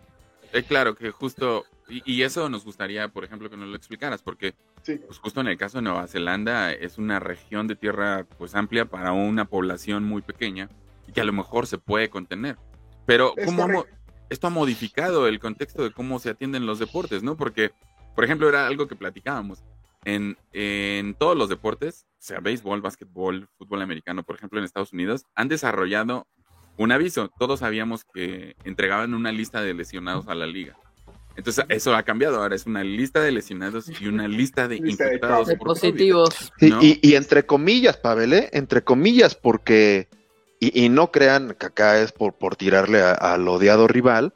Eh, claro, que justo, y, y, eso nos gustaría, por ejemplo, que nos lo explicaras, porque Sí. pues justo en el caso de Nueva Zelanda es una región de tierra pues amplia para una población muy pequeña y que a lo mejor se puede contener. Pero Es ¿cómo esto ha modificado el contexto de cómo se atienden los deportes, ¿no? Porque, por ejemplo, era algo que platicábamos. En, en todos los deportes, sea béisbol, básquetbol, fútbol americano, por ejemplo, en Estados Unidos, han desarrollado un aviso. Todos sabíamos que entregaban una lista de lesionados a la liga. Entonces, eso ha cambiado. Ahora es una lista de lesionados y una lista de infectados De por COVID. positivos. Y, y entre comillas, Pavel, ¿eh? entre comillas, porque, y, y no crean que acá es por, por tirarle a- al odiado rival,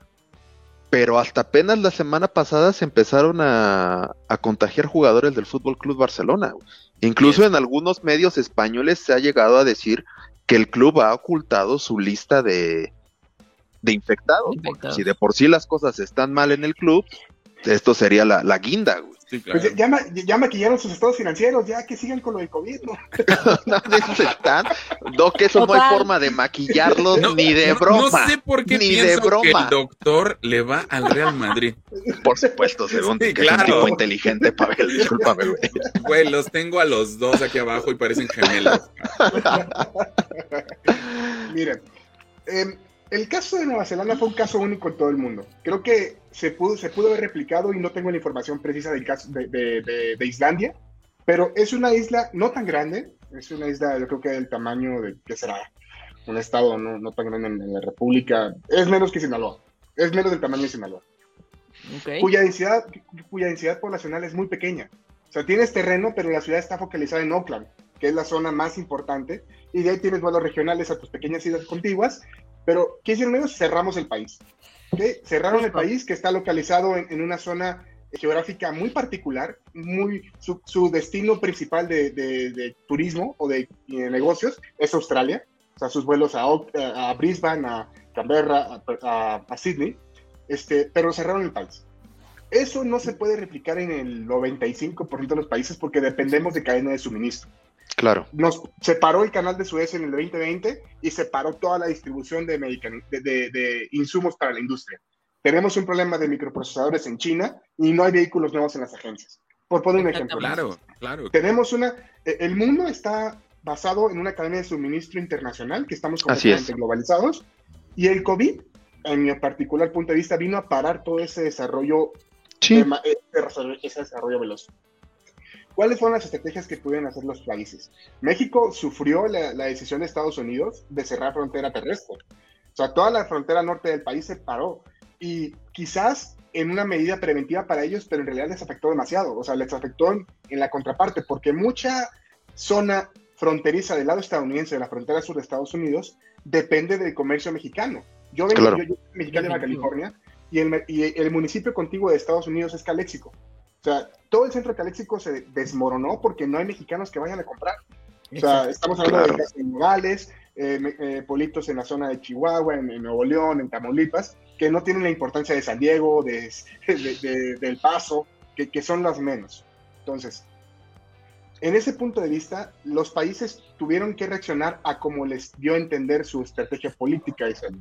pero hasta apenas la semana pasada se empezaron a, a contagiar jugadores del Fútbol Club Barcelona. Incluso en algunos medios españoles se ha llegado a decir que el club ha ocultado su lista de, de infectados. porque Infectados. si de por sí las cosas están mal en el club, esto sería la, la guinda. güey. Sí, claro. Pues ya, ya, ma- ya maquillaron sus estados financieros, ya que sigan con lo del COVID, ¿no? De esos están. No, que eso no hay forma de maquillarlos No, ni de no- broma. No sé por qué ni de que broma. el doctor le va al Real Madrid. Por supuesto, según Sí, que es un claro. tipo inteligente, Pavel. Discúlpame, güey. Güey, los tengo a los dos aquí abajo y parecen gemelos. Miren, em, el caso de Nueva Zelanda fue un caso único en todo el mundo. Creo que se pudo, se pudo haber replicado y no tengo la información precisa del caso de, de- de- de Islandia, pero es una isla no tan grande, es una isla yo creo que del tamaño de, ¿qué será? Un estado no, no tan grande en, en la República, es menos que Sinaloa, es menos del tamaño de Sinaloa, Ok. cuya densidad, cuya densidad poblacional es muy pequeña. O sea, tienes terreno, pero la ciudad está focalizada en Oakland, que es la zona más importante, y de ahí tienes vuelos regionales a tus pequeñas islas contiguas, pero ¿qué hicieron ellos? Cerramos el país. ¿ok? Cerraron el país que está localizado en, en una zona geográfica muy particular, muy, su, su destino principal de, de- de turismo o de, de negocios es Australia, o sea, sus vuelos a, Oak- a Brisbane, a Canberra, a, a- a Sydney, este, pero cerraron el país. Eso no se puede replicar en el 95% de los países porque dependemos de cadena de suministro Claro. nos separó el canal de Suez en el 2020 y separó toda la distribución de, de, de- de insumos para la industria. Tenemos un problema de microprocesadores en China y no hay vehículos nuevos en las agencias. Por poner un ejemplo. Claro, claro. Tenemos una, eh, el mundo está basado en una cadena de suministro internacional que estamos es. completamente globalizados y el COVID, en mi particular punto de vista, vino a parar todo ese desarrollo Sí. desarrollo- ese desarrollo veloz. ¿Cuáles fueron las estrategias que pudieron hacer los países? México sufrió la, la decisión de Estados Unidos de cerrar frontera terrestre. O sea, toda la frontera norte del país se paró. Y quizás en una medida preventiva para ellos, pero en realidad les afectó demasiado. O sea, les afectó en, en la contraparte, porque mucha zona fronteriza del lado estadounidense, de la frontera sur de Estados Unidos, depende del comercio mexicano. Yo vengo, Claro. yo, yo mexicano de. California, y el, y el municipio contiguo de Estados Unidos es Caléxico. O sea, todo el centro Caléxico se desmoronó porque no hay mexicanos que vayan a comprar. O sea, estamos hablando Claro. de casas en Nogales, eh, eh, politos en la zona de Chihuahua, en, en Nuevo León, en Tamaulipas, que no tienen la importancia de San Diego, de, de- de- del Paso, que, que son las menos. Entonces, en ese punto de vista, los países tuvieron que reaccionar a como les dio a entender su estrategia política y salud.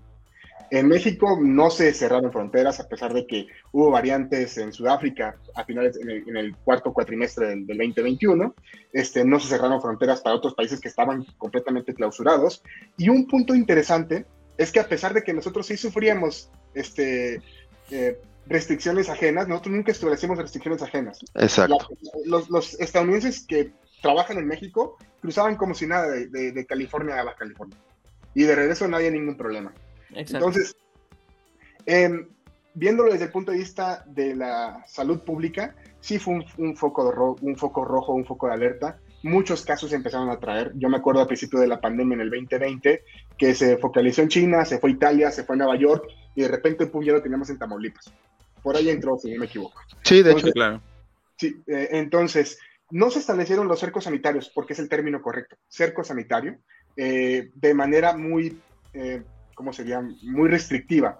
En México no se cerraron fronteras, a pesar de que hubo variantes en Sudáfrica a finales, en el, en el cuarto cuatrimestre del, del 2021. Este, no se cerraron fronteras para otros países que estaban completamente clausurados. Y un punto interesante es que a pesar de que nosotros sí sufríamos este, eh, restricciones ajenas, nosotros nunca establecimos restricciones ajenas. Exacto. La- los, los estadounidenses que trabajan en México cruzaban como si nada de, de- de California a Baja California. Y de regreso no había ningún problema. Exacto. Entonces, em, viéndolo desde el punto de vista de la salud pública, sí fue un, un foco, de ro- un foco rojo, un foco de alerta. Muchos casos se empezaron a traer. Yo me acuerdo al principio de la pandemia en el 2020 que se focalizó en China, se fue a Italia, se fue a Nueva York y de repente pum, ya lo teníamos en Tamaulipas. Por ahí entró, si no me equivoco. Sí, de hecho. Claro. Sí, eh, entonces, no se establecieron los cercos sanitarios, porque es el término correcto, cerco sanitario, eh, de manera muy, eh, ¿cómo sería? Muy restrictiva.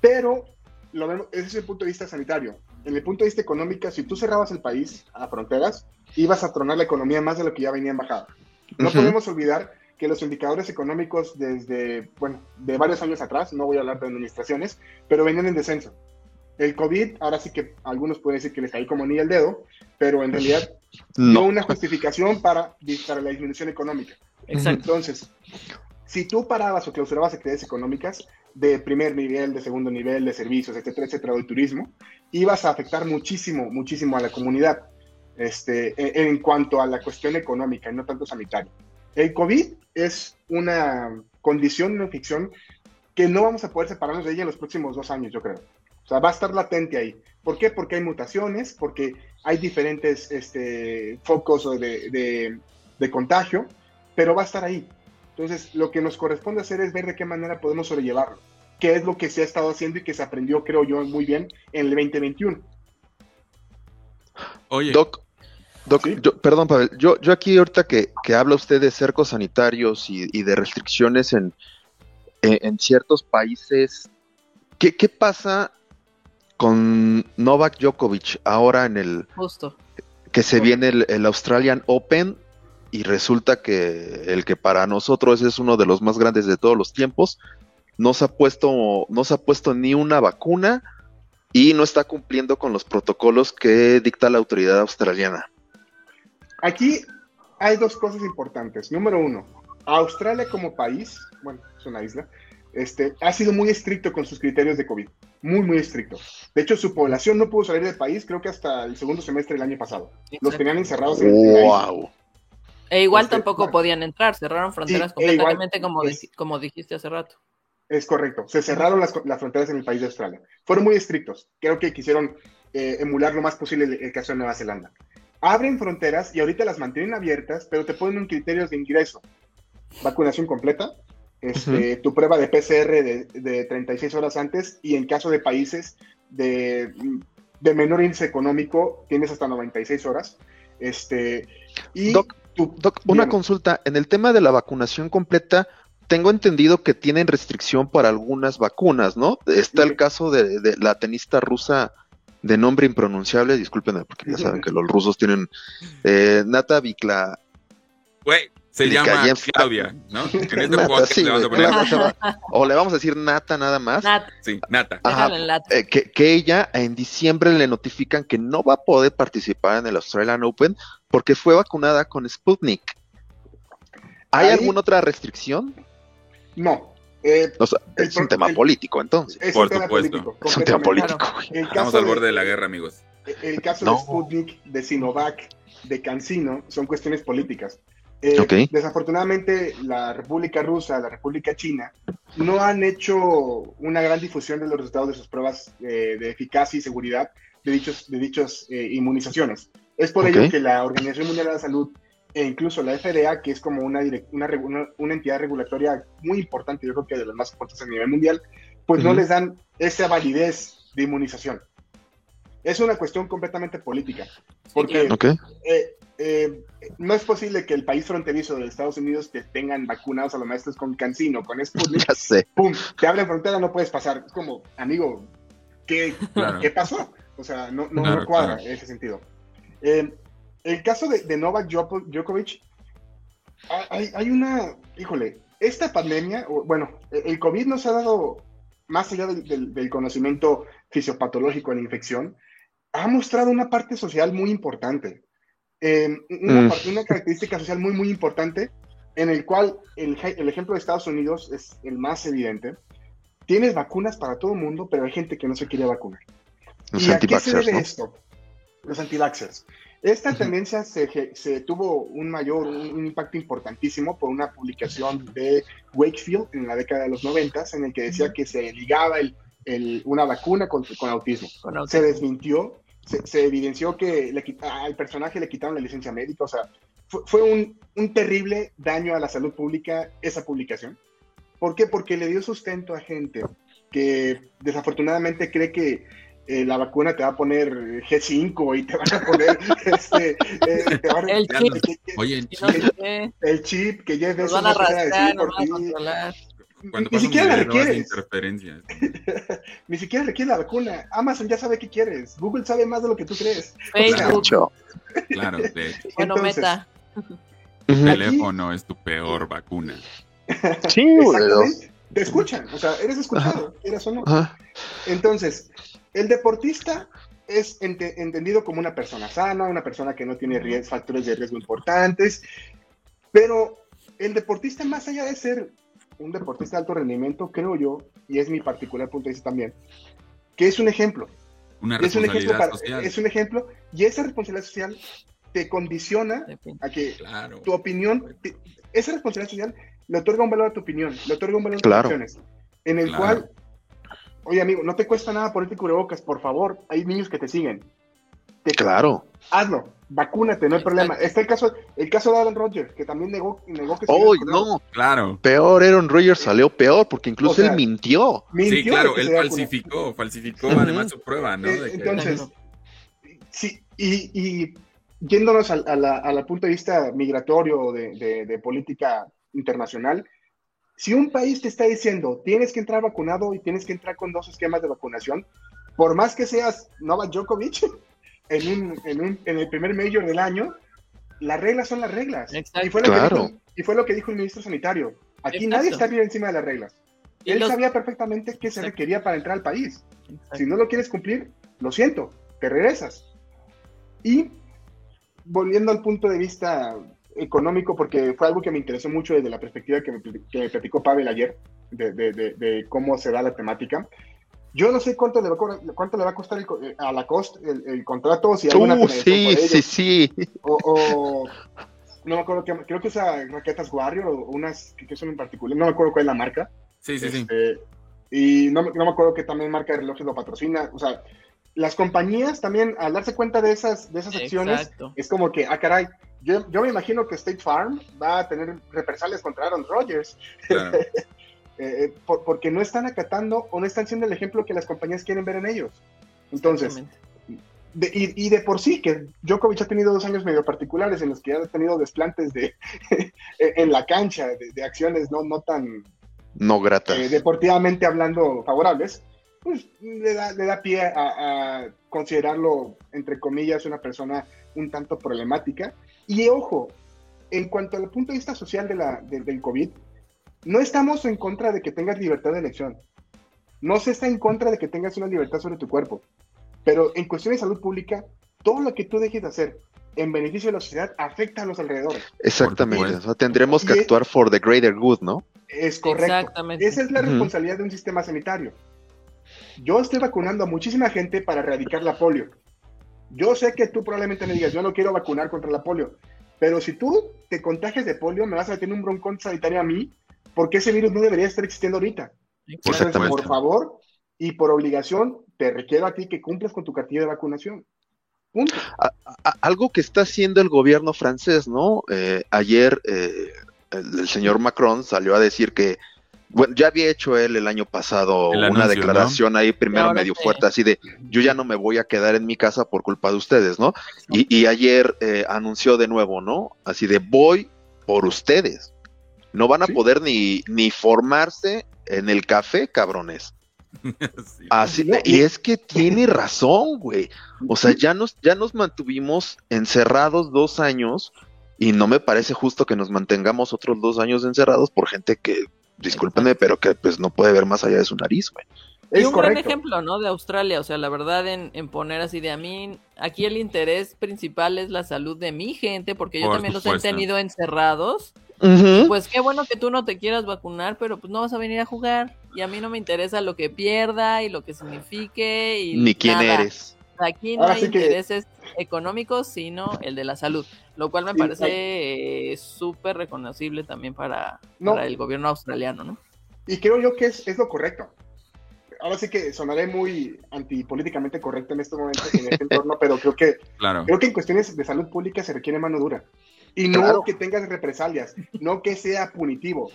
Pero, lo vemos, ese es el punto de vista sanitario. en el punto de vista económico, si tú cerrabas el país a fronteras, ibas a tronar la economía más de lo que ya venía en bajada. No podemos olvidar que los indicadores económicos desde, bueno, de varios años atrás, no voy a hablar de administraciones, pero venían en descenso. El COVID, ahora sí que algunos pueden decir que les caí como ni el dedo, pero en realidad no, una justificación para, para la disminución económica. Exacto. Entonces, si tú parabas o clausurabas actividades económicas de primer nivel, de segundo nivel, de servicios, etcétera, etcétera, de turismo, ibas a afectar muchísimo, muchísimo a la comunidad este, en, cuanto a la cuestión económica y no tanto sanitaria. El COVID es una condición, una ficción que no vamos a poder separarnos de ella en los próximos dos años, yo creo. O sea, va a estar latente ahí. ¿Por qué? Porque hay mutaciones, porque hay diferentes este, focos de, de, contagio, pero va a estar ahí. Entonces, lo que nos corresponde hacer es ver de qué manera podemos sobrellevarlo, qué es lo que se ha estado haciendo y que se aprendió, creo yo, muy bien en el 2021. Oye. Doc, perdón, Pavel, yo, yo aquí ahorita que, que habla usted de cercos sanitarios y, de restricciones en, en, ciertos países, ¿qué, ¿qué, pasa con Novak Djokovic ahora en el... Justo. Que se viene el, Australian Open y resulta que el que para nosotros es uno de los más grandes de todos los tiempos, no se ha puesto, no se ha puesto ni una vacuna y no está cumpliendo con los protocolos que dicta la autoridad australiana. Aquí hay dos cosas importantes. Número uno, Australia como país, bueno, es una isla, este, ha sido muy estricto con sus criterios de COVID. Muy, muy estricto. De hecho, su población no pudo salir del país, creo que hasta el segundo semestre del año pasado. Los tenían encerrados en wow. E igual este, tampoco podían entrar, cerraron fronteras e completamente como, como dijiste hace rato. Es correcto, se cerraron las, fronteras en el país de Australia. Fueron muy estrictos, creo que quisieron eh, emular lo más posible el, caso de Nueva Zelanda. Abren fronteras y ahorita las mantienen abiertas, pero te ponen un criterio de ingreso. Vacunación completa, este, tu prueba de PCR de, 36 horas antes y en caso de países de, menor índice económico tienes hasta 96 horas. Este, y doc, una consulta, en el tema de la vacunación completa, tengo entendido que tienen restricción para algunas vacunas, ¿no? Está el caso de, la tenista rusa de nombre impronunciable, discúlpenme porque ya saben que los rusos tienen eh, Nata Vikla. Güey, se llama Claudia, ¿no? En este podcast le vamos a poner. o le vamos a decir Nata nada más. Nata. Sí, Nata. Eh, que, ella en diciembre le notifican que no va a poder participar en el Australian Open porque fue vacunada con Sputnik. ¿Hay alguna otra restricción? No. Eh, es un tema político, entonces. Es Por un tema político. Es un tema político. Estamos al borde de, la guerra, amigos. El caso de Sputnik, de Sinovac, de Cancino, son cuestiones políticas. Eh, desafortunadamente, la República Rusa, la República China, no han hecho una gran difusión de los resultados de sus pruebas eh, de eficacia y seguridad de dichos, de dichas eh, inmunizaciones. Es por ello que la Organización Mundial de la Salud e incluso la FDA, que es como una, una, una, entidad regulatoria muy importante, yo creo que de las más importantes a nivel mundial, pues no les dan esa validez de inmunización. Es una cuestión completamente política, porque eh, no es posible que el país fronterizo de Estados Unidos te tengan vacunados a los maestros con Cancino, con Sputnik. ¡Pum! Te abren frontera, no puedes pasar. Es como, amigo, ¿qué, ¿qué pasó? O sea, no, no, cuadra en ese sentido. Eh, el caso de, Novak Djokovic, hay, hay, una, híjole, esta pandemia, bueno, el COVID nos ha dado, más allá del, del conocimiento fisiopatológico de la infección, ha mostrado una parte social muy importante. Em, mm. una, característica social muy, muy importante, en el cual el, ejemplo de Estados Unidos es el más evidente. Tienes vacunas para todo el mundo, pero hay gente que no se quiere vacunar. ¿Y a qué se debe esto? Los antivaxxers. Esta tendencia se, tuvo un mayor, un, impacto importantísimo por una publicación de Wakefield en la década de los 90 en el que decía que se ligaba el, una vacuna con, con autismo. Se desmintió se, evidenció que le, al personaje le quitaron la licencia médica, o sea, fue, un, un, terrible daño a la salud pública esa publicación. ¿Por qué? Porque le dio sustento a gente que desafortunadamente cree que eh, la vacuna te va a poner G5 y te van a poner este, eh, te el, chip. Oye, el chip. El, chip que ya es van a decir por ti. Cuando ni pasa un siquiera la requieres. interferencias. Ni siquiera requiere la vacuna. Amazon ya sabe qué quieres. Google sabe más de lo que tú crees. Facebook,Cho. Claro, de hecho, bueno, Entonces, Meta. Ujú. teléfono es tu peor vacuna. Sí. Te escuchan. O sea, eres escuchado, quieras o no. Entonces, el deportista es ente- entendido como una persona sana, una persona que no tiene factores de riesgo importantes, pero el deportista, más allá de ser un deportista de alto rendimiento, creo yo, y es mi particular punto de vista también, que es un ejemplo. Una Es un ejemplo, para- social. es un ejemplo, y esa responsabilidad social te condiciona a que Claro. tu opinión, te- esa responsabilidad social le otorga un valor a tu opinión, le otorga un valor a Claro. tus acciones, en el Claro. cual, oye amigo, no te cuesta nada ponerte cubrebocas, por favor, hay niños que te siguen. Te- Claro. Hazlo, vacúnate, no hay problema. Está el caso, el caso de Aaron Rodgers, que también negó, negó que se ¡Oh, no! Claro. Peor, Aaron Rodgers salió peor porque incluso O sea, él mintió. Mintió Sí, claro, él falsificó, falsificó Ujú. además su prueba, ¿no? Eh, De que- entonces, sí, y, y yéndonos al, a la- al punto de vista migratorio de, de- de política internacional, si un país te está diciendo tienes que entrar vacunado y tienes que entrar con dos esquemas de vacunación, por más que seas Novak Djokovic en, un- en, un- en el primer major del año, las reglas son las reglas. Exacto. Y fue, lo Claro. que dijo, y fue lo que dijo el ministro sanitario. Aquí Exacto. nadie está bien encima de las reglas. Y Él los- sabía perfectamente qué se requería para entrar al país. Exacto. Si no lo quieres cumplir, lo siento, te regresas. Y volviendo al punto de vista económico, porque fue algo que me interesó mucho desde la perspectiva que me, pl- que me platicó Pavel ayer, de, de- de- de cómo se da la temática. Yo no sé cuánto le va a, cobrar- cuánto le va a costar el co- eh, a la cost el, el contrato, si Uh, sí, sí, sí. o, o- no me acuerdo, qué, creo que usa raquetas Warrior o unas que, que son en particular, no me acuerdo cuál es la marca. Sí, sí, sí. Este, y no, me- no me acuerdo que también marca de relojes lo patrocina. O sea, las compañías también, al darse cuenta de esas, de esas acciones, Exacto. es como que, ah, caray, yo, yo me imagino que State Farm va a tener represalias contra Aaron Rodgers, Claro. eh, eh, por- porque no están acatando o no están siendo el ejemplo que las compañías quieren ver en ellos. Entonces, de- y, y de por sí, que Djokovic ha tenido dos años medio particulares en los que ha tenido desplantes de, en la cancha, de, de acciones no, no tan No grata. eh, deportivamente hablando favorables, pues le da, le da pie a, a considerarlo, entre comillas, una persona un tanto problemática. Y ojo, en cuanto al punto de vista social de la, de- del COVID, no estamos en contra de que tengas libertad de elección. No se está en contra de que tengas una libertad sobre tu cuerpo. Pero en cuestión de salud pública, todo lo que tú dejes de hacer en beneficio de la sociedad afecta a los alrededores. Exactamente. O sea, tendremos que Y- actuar for the greater good, ¿no? Es correcto. Exactamente. Esa es la responsabilidad de un sistema sanitario. Yo estoy vacunando a muchísima gente para erradicar la polio. Yo sé que tú probablemente me digas, yo no quiero vacunar contra la polio, pero si tú te contagias de polio, me vas a tener un broncón sanitario a mí, porque ese virus no debería estar existiendo ahorita. Entonces, por favor y por obligación, te requiero a ti que cumplas con tu cartilla de vacunación. Punto. A- algo que está haciendo el gobierno francés, ¿no? Eh, ayer eh, el, el señor Macron salió a decir que, bueno, ya había hecho él el año pasado El una anuncio, declaración ahí primero medio sí. fuerte, así de, yo ya no me voy a quedar en mi casa por culpa de ustedes, ¿no? Y, y ayer eh, anunció de nuevo, ¿no? Así de, voy por ustedes. No van a Sí. poder ni, ni formarse en el café, cabrones. Sí. Así, y- es que tiene razón, güey. O sea, ya nos, ya nos mantuvimos encerrados dos años y no me parece justo que nos mantengamos otros dos años encerrados por gente que, discúlpenme, pero que pues no puede ver más allá de su nariz, güey. Y Es un gran ejemplo, ¿no? De Australia, o sea, la verdad en, en poner así de a mí, aquí el interés principal es la salud de mi gente, porque yo Por también los he tenido encerrados. Pues qué bueno que tú no te quieras vacunar, pero pues no vas a venir a jugar. Y a mí no me interesa lo que pierda y lo que signifique y Ni quién nada. eres. Aquí no Ahora hay sí que- intereses económicos, sino el de la salud, lo cual me Sí, parece eh, súper reconocible también para, No. para el gobierno australiano, ¿no? Y creo yo que es, es lo correcto. Ahora sí que sonaré muy antipolíticamente correcto en este momento, en este entorno, pero creo que, Claro. creo que en cuestiones de salud pública se requiere mano dura. Y no Claro. que tengas represalias, no que sea punitivo.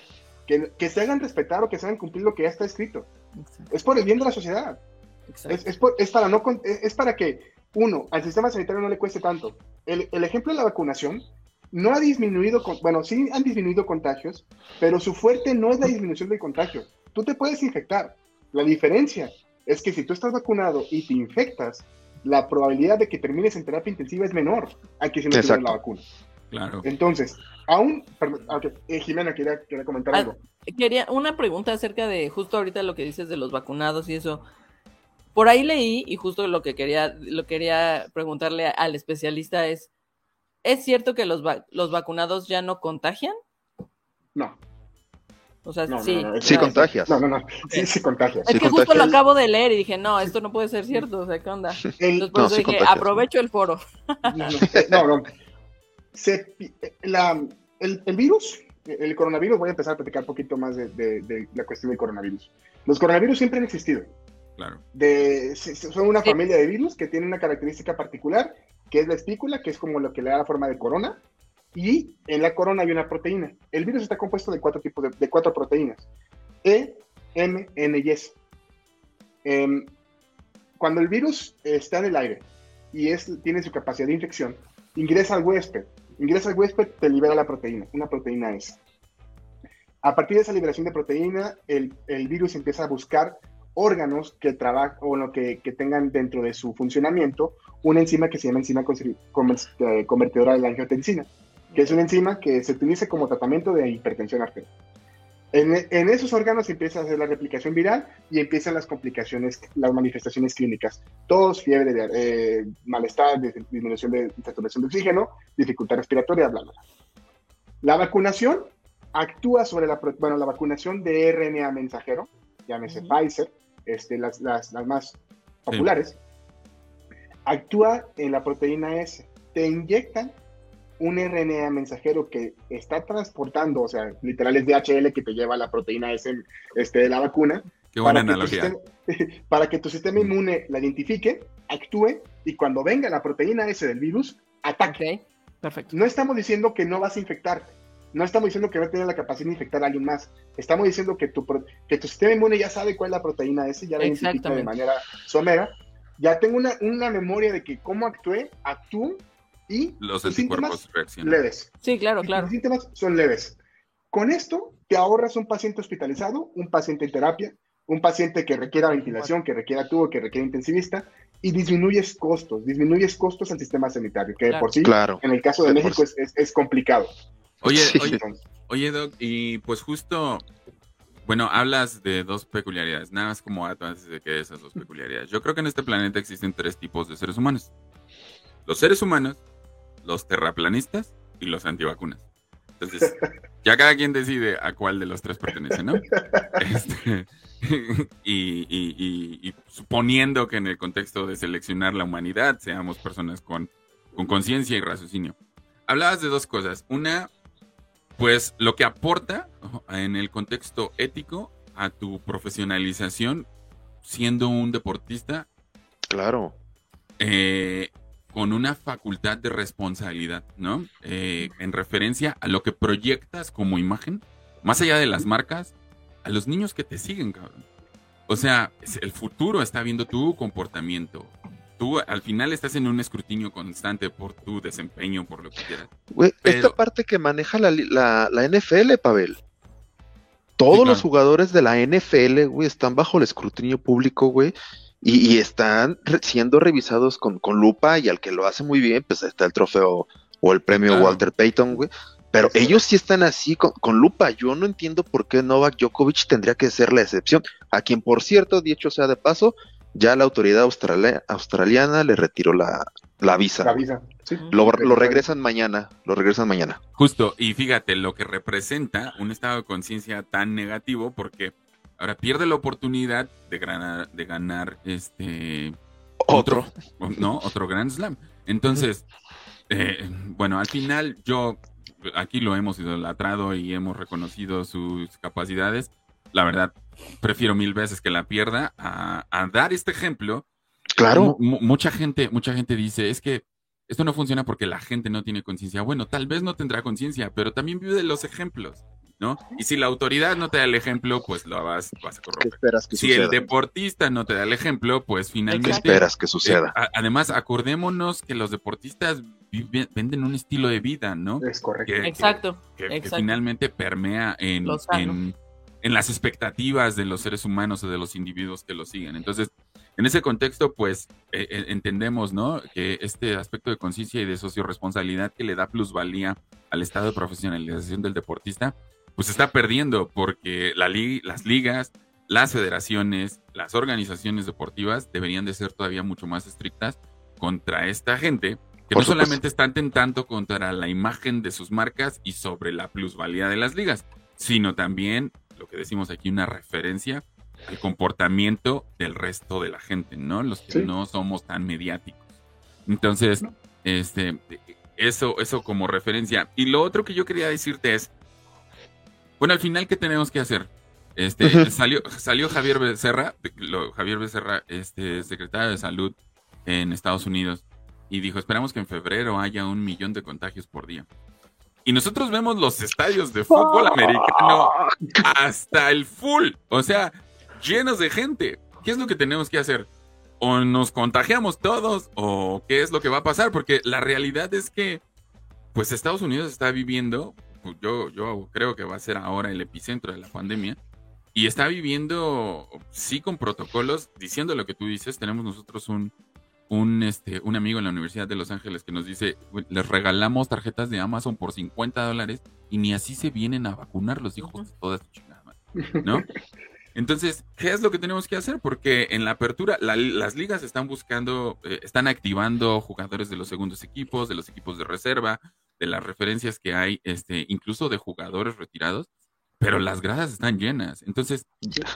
Que, que se hagan respetar o que se hagan cumplir lo que ya está escrito. Exacto. Es por el bien de la sociedad. Es, es por- es para no es para que, uno, al sistema sanitario no le cueste tanto. El, el ejemplo de la vacunación no ha disminuido, con, bueno, sí han disminuido contagios, pero su fuerte no es la disminución del contagio. Tú te puedes infectar. La diferencia es que si tú estás vacunado y te infectas, la probabilidad de que termines en terapia intensiva es menor a que si no tienes la vacuna. Claro. Entonces, aún, perdón, eh, Jimena quería, quería comentar ah, algo. Quería una pregunta acerca de justo ahorita lo que dices de los vacunados y eso. Por ahí leí y justo lo que quería, lo quería preguntarle al especialista es, ¿es cierto que los, los vacunados ya no contagian? No. O sea, sí. sí contagias. No, no, no. Sí, sí contagias. Es que justo lo acabo de leer y dije, no, esto no puede ser cierto. O sea, ¿qué onda? Entonces por eso dije, aprovecho el foro. No, no. Se, la, el, el, virus, el coronavirus, voy a empezar a platicar un poquito más de, de, la cuestión del coronavirus. Los coronavirus siempre han existido. Claro. De, son una familia de virus que tiene una característica particular, que es la espícula, que es como lo que le da la forma de corona, y en la corona hay una proteína. El virus está compuesto de cuatro tipos de, cuatro proteínas: E, M, N y S. Em, cuando el virus está en el aire y es, tiene su capacidad de infección, ingresa al huésped. Ingresa al huésped, te libera la proteína, una proteína S. A partir de esa liberación de proteína, el, el virus empieza a buscar órganos que trabajan o lo que, que, tengan dentro de su funcionamiento una enzima que se llama enzima eh, convertidora de la angiotensina que es una enzima que se utiliza como tratamiento de hipertensión arterial. En, esos órganos empieza a hacer la replicación viral y empiezan las complicaciones, las manifestaciones clínicas. Tos, fiebre, eh, malestar, disminución de saturación de oxígeno, dificultad respiratoria, bla, bla. La vacunación actúa sobre la, bueno, la vacunación de RNA mensajero, llámese Pfizer, este, las, las, las más populares, actúa en la proteína S. Te inyectan un RNA mensajero que está transportando, o sea, literal es DHL que te lleva la proteína S este, de la vacuna. Qué buena analogía. para que tu sistema inmune la identifique, actúe y cuando venga la proteína S del virus, ataque. perfecto. No estamos diciendo que no vas a infectarte. No estamos diciendo que va a tener la capacidad de infectar a alguien más. Estamos diciendo que tu, que tu sistema inmune ya sabe cuál es la proteína S, ya la identifica de manera somera. Ya tengo una, una memoria de que cómo actué, actúo y los anticuerpos leves. Sí, claro, claro. Los síntomas son leves. Con esto te ahorras un paciente hospitalizado, un paciente en terapia, un paciente que requiera ventilación, que requiera tubo, que requiera intensivista, y disminuyes costos, disminuyes costos al sistema sanitario, que por sí, claro. en el caso de México es, complicado. Oye, oye, oye, Doc, y pues justo, bueno, hablas de dos peculiaridades, nada más como antes de que esas dos peculiaridades. Yo creo que en este planeta existen tres tipos de seres humanos. Los seres humanos los terraplanistas y los antivacunas. Entonces, ya cada quien decide a cuál de los tres pertenece, ¿no? Este, y, suponiendo que en el contexto de seleccionar la humanidad seamos personas con conciencia y raciocinio. Hablabas de dos cosas. Una, pues lo que aporta en el contexto ético a tu profesionalización siendo un deportista. Claro. Eh, con una facultad de responsabilidad, ¿no? Eh, en referencia a lo que proyectas como imagen, más allá de las marcas, a los niños que te siguen, cabrón. O sea, el futuro está viendo tu comportamiento. Tú al final estás en un escrutinio constante por tu desempeño, por lo que quieras. Esta parte que maneja la, la, NFL, Pavel. Todos los jugadores de la NFL, güey, están bajo el escrutinio público, güey, y, están siendo revisados con, lupa y al que lo hace muy bien, pues está el trofeo o el premio Walter Payton, güey. Pero ellos sí están así con, lupa. Yo no entiendo por qué Novak Djokovic tendría que ser la excepción. A quien, por cierto, dicho sea de paso, ya la autoridad australiana le retiró la, visa. La visa, Lo, lo, regresan mañana, lo regresan mañana. Justo, y fíjate lo que representa un estado de conciencia tan negativo porque Ahora pierde la oportunidad de ganar, de ganar este otro, no, otro Grand Slam. Entonces, eh, bueno, al final yo aquí lo hemos idolatrado y hemos reconocido sus capacidades. La verdad, prefiero mil veces que la pierda a, dar este ejemplo. Claro. mucha gente, mucha gente dice, es que esto no funciona porque la gente no tiene conciencia. Bueno, tal vez no tendrá conciencia, pero también vive de los ejemplos. ¿no? Y si la autoridad no te da el ejemplo, pues lo vas, vas a corromper. esperas que si el deportista no te da el ejemplo, pues finalmente... ¿Qué esperas que suceda? Eh, además, acordémonos que los deportistas venden un estilo de vida, ¿no? Es correcto. Que- que- Exacto. que, finalmente permea en, en, en las expectativas de los seres humanos o de los individuos que lo siguen. Entonces, en ese contexto, pues eh, eh, entendemos, ¿no? Que este aspecto de conciencia y de socioresponsabilidad que le da plusvalía al estado de profesionalización del deportista, pues está perdiendo porque la li- las ligas, las federaciones, las organizaciones deportivas deberían de ser todavía mucho más estrictas contra esta gente que Por no supuesto. solamente están tentando contra la imagen de sus marcas y sobre la plusvalía de las ligas, sino también, lo que decimos aquí, una referencia al comportamiento del resto de la gente, ¿no? Los que Sí. no somos tan mediáticos. Entonces, este, eso, eso como referencia. Y lo otro que yo quería decirte es, bueno, al final, ¿qué tenemos que hacer? Este, salió, salió Javier Becerra, lo- Javier Becerra, este, secretario de salud en Estados Unidos, y dijo, esperamos que en febrero haya un millón de contagios por día. Y nosotros vemos los estadios de fútbol americano hasta el full, o sea, llenos de gente. ¿Qué es lo que tenemos que hacer? O nos contagiamos todos, o qué es lo que va a pasar, porque la realidad es que, pues Estados Unidos está viviendo, pues, yo, yo creo que va a ser ahora el epicentro de la pandemia, y está viviendo, sí, con protocolos, diciendo lo que tú dices, tenemos nosotros un, un, este, un amigo en la Universidad de Los Ángeles que nos dice, "Güey, les regalamos tarjetas de Amazon por 50 dólares y ni así se vienen a vacunar los hijos de toda chingada, madre", ¿no? Entonces, ¿qué es lo que tenemos que hacer? Porque en la apertura, la- las ligas están buscando, eh, están activando jugadores de los segundos equipos, de los equipos de reserva, de las referencias que hay, este, incluso de jugadores retirados, pero las gradas están llenas. Entonces,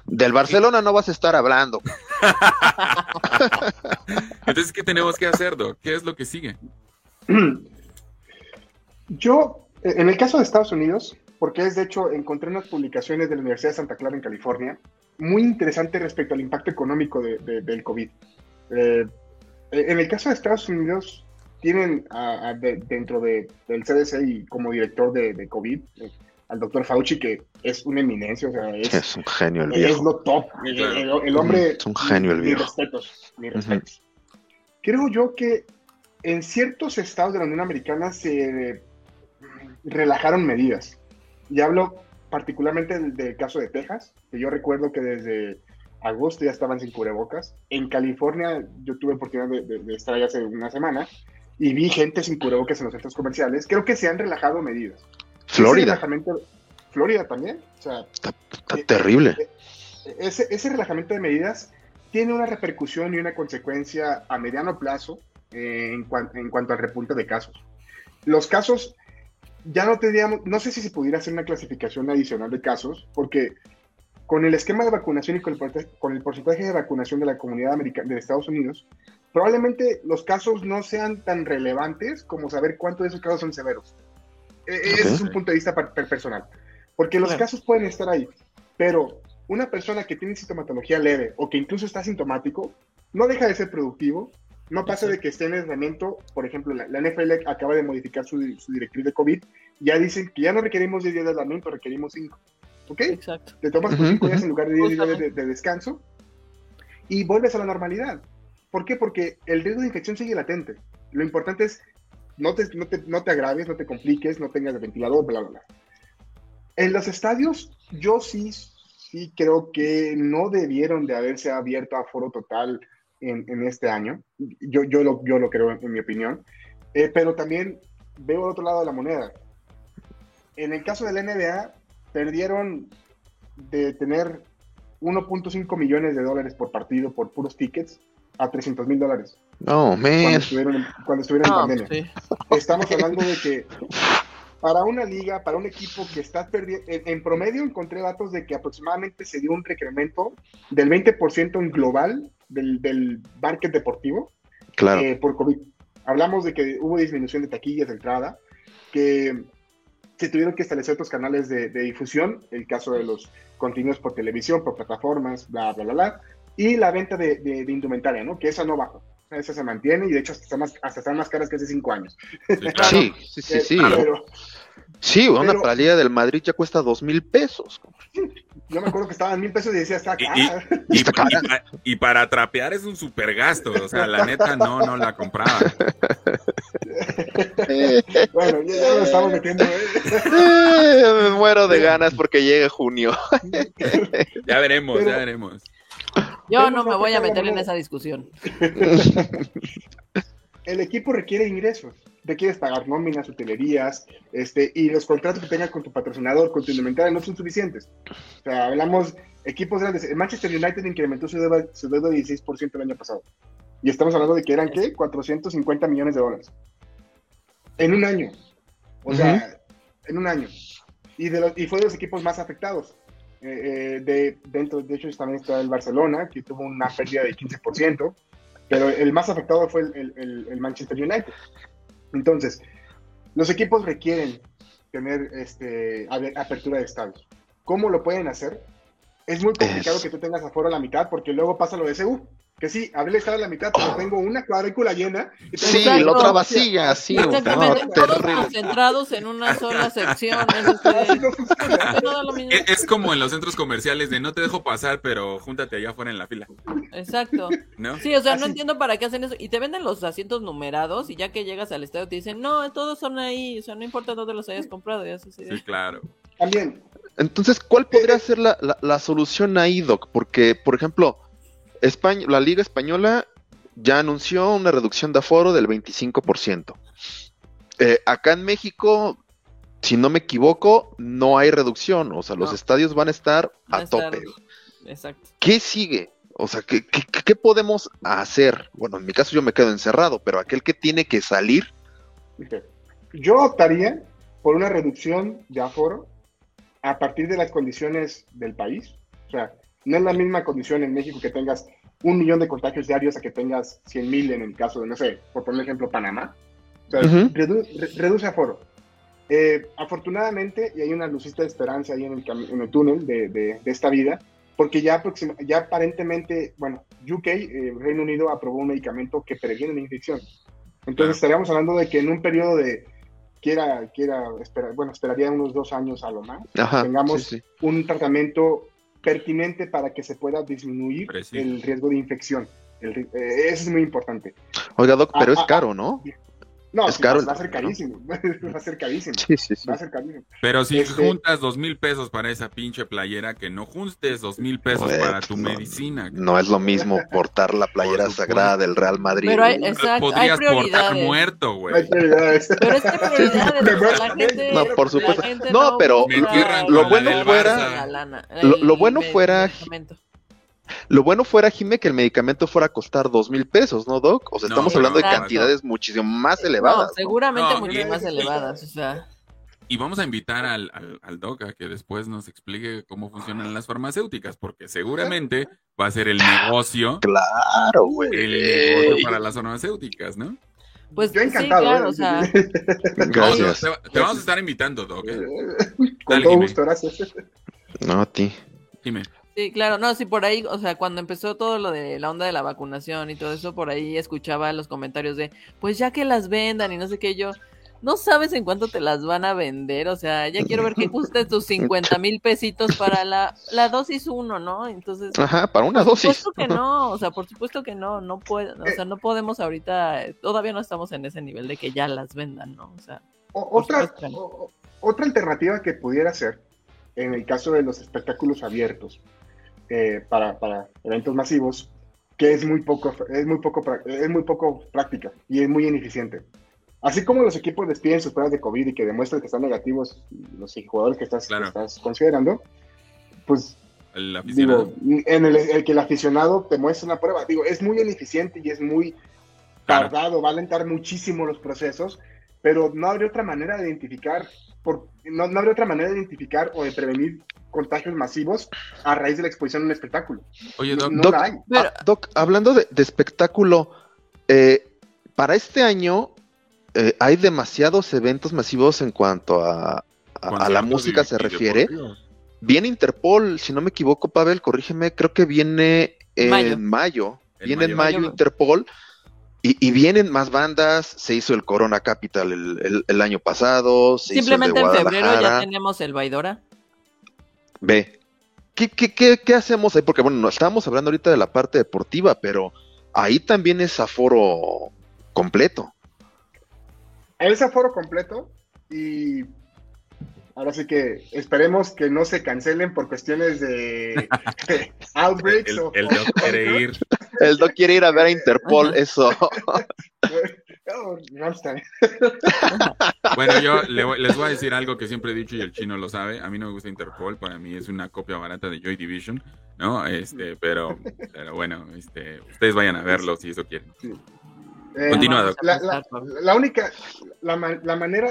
Del Barcelona no vas a estar hablando. entonces ¿qué tenemos que hacer, Doc? ¿Qué es lo que sigue? Yo, eh, en el caso de Estados Unidos, porque es de hecho, encontré unas publicaciones de la Universidad de Santa Clara en California, muy interesante respecto al impacto económico de- de- del COVID. Eh, en el caso de Estados Unidos, tienen a- a de- dentro de- del CDC y como director de, de COVID eh, al doctor Fauci, que es una eminencia, o sea, es, Es un genio el es viejo. lo top. El, el- el hombre. Es un genio el Mis viejo. respetos, mis respetos. Creo yo que en ciertos estados de la Unión Americana se relajaron medidas. Y hablo particularmente del, del caso de Texas, que yo recuerdo que desde agosto ya estaban sin cubrebocas. En California yo tuve oportunidad de, de- de estar ahí hace una semana y vi gente sin cubrebocas en los centros comerciales. Creo que se han relajado medidas. Ese Florida. relajamiento- Florida también. O sea, Está terrible. ese, ese relajamiento de medidas tiene una repercusión y una consecuencia a mediano plazo eh, en, cuan- en cuanto al repunte de casos. Los casos, ya no tendríamos, no sé si se pudiera hacer una clasificación adicional de casos, porque con el esquema de vacunación y con el, con el porcentaje de vacunación de la comunidad americana de Estados Unidos, probablemente los casos no sean tan relevantes como saber cuántos de esos casos son severos. E- e- Ese es un punto de vista per- per- personal. Porque los casos pueden estar ahí, pero una persona que tiene sintomatología leve o que incluso está sintomático, no deja de ser productivo. No pasa de que esté en aislamiento. Por ejemplo, la, la NFL acaba de modificar su, su directriz de COVID. Ya dicen que ya no requerimos 10 días de aislamiento, requerimos 5. ¿Ok? Exacto. Te tomas tus Ujú, 5 días en lugar de 10 días de, de descanso y vuelves a la normalidad. ¿Por qué? Porque el riesgo de infección sigue latente. Lo importante es no te, no te, no te agraves, no te compliques, no tengas ventilador, bla, bla, bla. En los estadios, yo sí, sí creo que no debieron de haberse abierto a foro total en, en este año. Yo, yo, lo, yo lo creo, en mi opinión. Eh, pero también veo el otro lado de la moneda. En el caso del NBA, perdieron de tener 1.5 millones de dólares por partido por puros tickets a 300 mil dólares No, cuando man. estuvieron, en- cuando estuvieron en pandemia. sí. Estamos hablando de que para una liga, para un equipo que está perdiendo, en, en promedio encontré datos de que aproximadamente se dio un incremento del 20% en global del, del market deportivo Claro. eh, por COVID. Hablamos de que hubo disminución de taquillas de entrada, que se tuvieron que establecer otros canales de, de difusión, el caso de los contenidos por televisión, por plataformas, bla, bla, bla, bla, y la venta de, de- de indumentaria, ¿no? Que esa no bajó. Esa se mantiene y de hecho hasta están más, hasta están más caras que hace cinco años. Sí, claro. Sí, sí, sí, Eh, sí. Pero Sí, una pero- del Madrid ya cuesta dos mil pesos. yo me acuerdo que estaban mil pesos y decía, está Y- cara. Y, cara. y para trapear es un super gasto. O sea, la neta no, no la compraba. bueno, ya, ya lo estamos metiendo. ¿eh? Me muero de ganas porque llega junio. Ya veremos, Pero- ya veremos. Yo no me voy a meter en esa discusión. El equipo requiere ingresos. Requieres pagar nóminas, utilerías, este, y los contratos que tengas con tu patrocinador, con tu inventario, no son suficientes. O sea, hablamos equipos grandes. El Manchester United incrementó su deuda, su deuda 16% el año pasado. Y estamos hablando de que eran, ¿qué? 450 millones de dólares. En un año. O sea, en un año. Y, de los, y fue de los equipos más afectados. Eh, eh, de, dentro, de hecho, también está el Barcelona, que tuvo una pérdida de 15%, pero el más afectado fue el, el- Manchester United. Entonces, los equipos requieren tener este, apertura de estadios. ¿Cómo lo pueden hacer? Es muy complicado Es- que tú tengas aforo a la mitad, porque luego pasa lo de CU. Que sí, de estar a la mitad, pero tengo una cuadrícula llena. y tengo Sí, la otra vacía, sí. Exactamente, no, todos terrible. concentrados en una sola sección. es. Es, como en los centros comerciales de no te dejo pasar, pero júntate allá afuera en la fila, Exacto. ¿no? Sí, o sea, no entiendo para qué hacen eso. Y te venden los asientos numerados y ya que llegas al estadio te dicen, no, todos son ahí. O sea, no importa dónde los hayas comprado. Y así de- Sí, claro. También, Entonces, ¿cuál podría ser la, la- la solución ahí, Doc? Porque, por ejemplo, España, la Liga Española ya anunció una reducción de aforo del 25%. Eh, acá en México, si no me equivoco, no hay reducción. O sea, los estadios van a estar a a estar- tope. Exacto. ¿Qué sigue? O sea, ¿qué, qué, qué podemos hacer? Bueno, en mi caso yo me quedo encerrado, pero aquel que tiene que salir, Yo optaría por una reducción de aforo a partir de las condiciones del país. O sea, no es la misma condición en México que tengas un millón de contagios diarios a que tengas 100 mil en el caso de, no sé, por poner ejemplo, Panamá. O sea, Ujú. redu- re- reduce aforo. Eh, afortunadamente, y hay una lucita de esperanza ahí en el, en el túnel de, de- de esta vida, porque ya, aparentemente, bueno, UK, eh, Reino Unido, aprobó un medicamento que previene la infección. Entonces estaríamos hablando de que en un periodo de, quiera, quiera esperar, bueno, esperaría unos dos años a lo más, ajá, tengamos sí, sí. un tratamiento pertinente para que se pueda disminuir el riesgo de infección. El ri- eh, eso es muy importante. Oiga, Doc, pero Ah, es ah, caro, ¿no? No, Es sí, caro va, a ser carísimo. va a ser carísimo. Sí, sí, sí. Va a ser carísimo. Pero si Este- juntas dos mil pesos para esa pinche playera, que no juntes dos mil pesos Güey, para pues tu no, medicina. No es lo mismo portar la playera Por sagrada del Real Madrid. Pero hay- exacto, hay Podrías portar prioridades. muerto, hay güey. prioridades. Pero es que prioridades, o sea, la gente, No, por supuesto. No, pero lo bueno fuera- la lana, lo- bueno fuera-. Lo bueno fuera, Jime, que el medicamento fuera a costar dos mil pesos, ¿no, Doc? O sea, No, estamos hablando de cantidades muchísimo más elevadas. ¿no? seguramente No, mucho y- más elevadas, o sea, Y vamos a invitar al, al, al Doc a que después nos explique cómo funcionan las farmacéuticas, porque seguramente va a ser el negocio, Claro, güey. el negocio para las farmacéuticas, ¿no? pues Yo sí, encantado. claro, ¿eh? o sea, Gracias. te, te vamos a estar invitando, Doc. ¿eh? Con Dale, todo Jimé. gusto, gracias. No, a ti. Dime. Sí, claro, no, sí, por ahí, o sea, cuando empezó todo lo de la onda de la vacunación y todo eso, por ahí escuchaba los comentarios de, pues ya que las vendan y no sé qué, yo, no sabes en cuánto te las van a vender, o sea, ya quiero ver que cueste tus 50 mil pesitos para la, la dosis uno, ¿no? Entonces, Ajá, para una Por dosis. supuesto que no, o sea, por supuesto que no, no puede, o sea, no podemos ahorita, eh, todavía no estamos en ese nivel de que ya las vendan, ¿no? O sea, O- Por otra, o- otra alternativa que pudiera ser, en el caso de los espectáculos abiertos eh, para, para eventos masivos, que es muy poco, es muy poco, es muy poco práctica y es muy ineficiente. Así como los equipos despiden sus pruebas de COVID y que demuestran que están negativos los jugadores que estás, que Claro. estás considerando, pues El aficionado. digo, en el, el que el aficionado te muestra una prueba, digo, es muy ineficiente y es muy Claro. tardado, va a alentar muchísimo los procesos, pero no habría otra manera de identificar, por, no, no habría otra manera de identificar o de prevenir contagios masivos a raíz de la exposición a un espectáculo. Oye, Doc, No Doc, la hay. Pero- ah, Doc, hablando de, de espectáculo, eh, para este año eh, hay demasiados eventos masivos en cuanto a, a- a la música se refiere. Viene Interpol, si no me equivoco, Pavel, corrígeme, creo que viene en Mayo. mayo. En Viene en mayo. mayo Interpol. Y, y vienen más bandas, se hizo el Corona Capital el, el- el año pasado, se simplemente hizo en el de febrero ya tenemos el Baidora. Ve. ¿Qué, qué, qué, qué hacemos ahí? Porque bueno, no estábamos hablando ahorita de la parte deportiva, pero ahí también es aforo completo. es aforo completo y ahora sí que esperemos que no se cancelen por cuestiones de, outbreaks El, o, el o- doc quiere ir. El doc quiere ir a ver a Interpol, eso. Oh. Bueno, yo le voy- les voy a decir algo que siempre he dicho y el chino lo sabe. A mí no me gusta Interpol, para mí es una copia barata de Joy Division, ¿no? Este, pero, pero bueno, este, ustedes vayan a verlo si eso quieren. Eh, Continúa, a La, la- la única, la, ma- la manera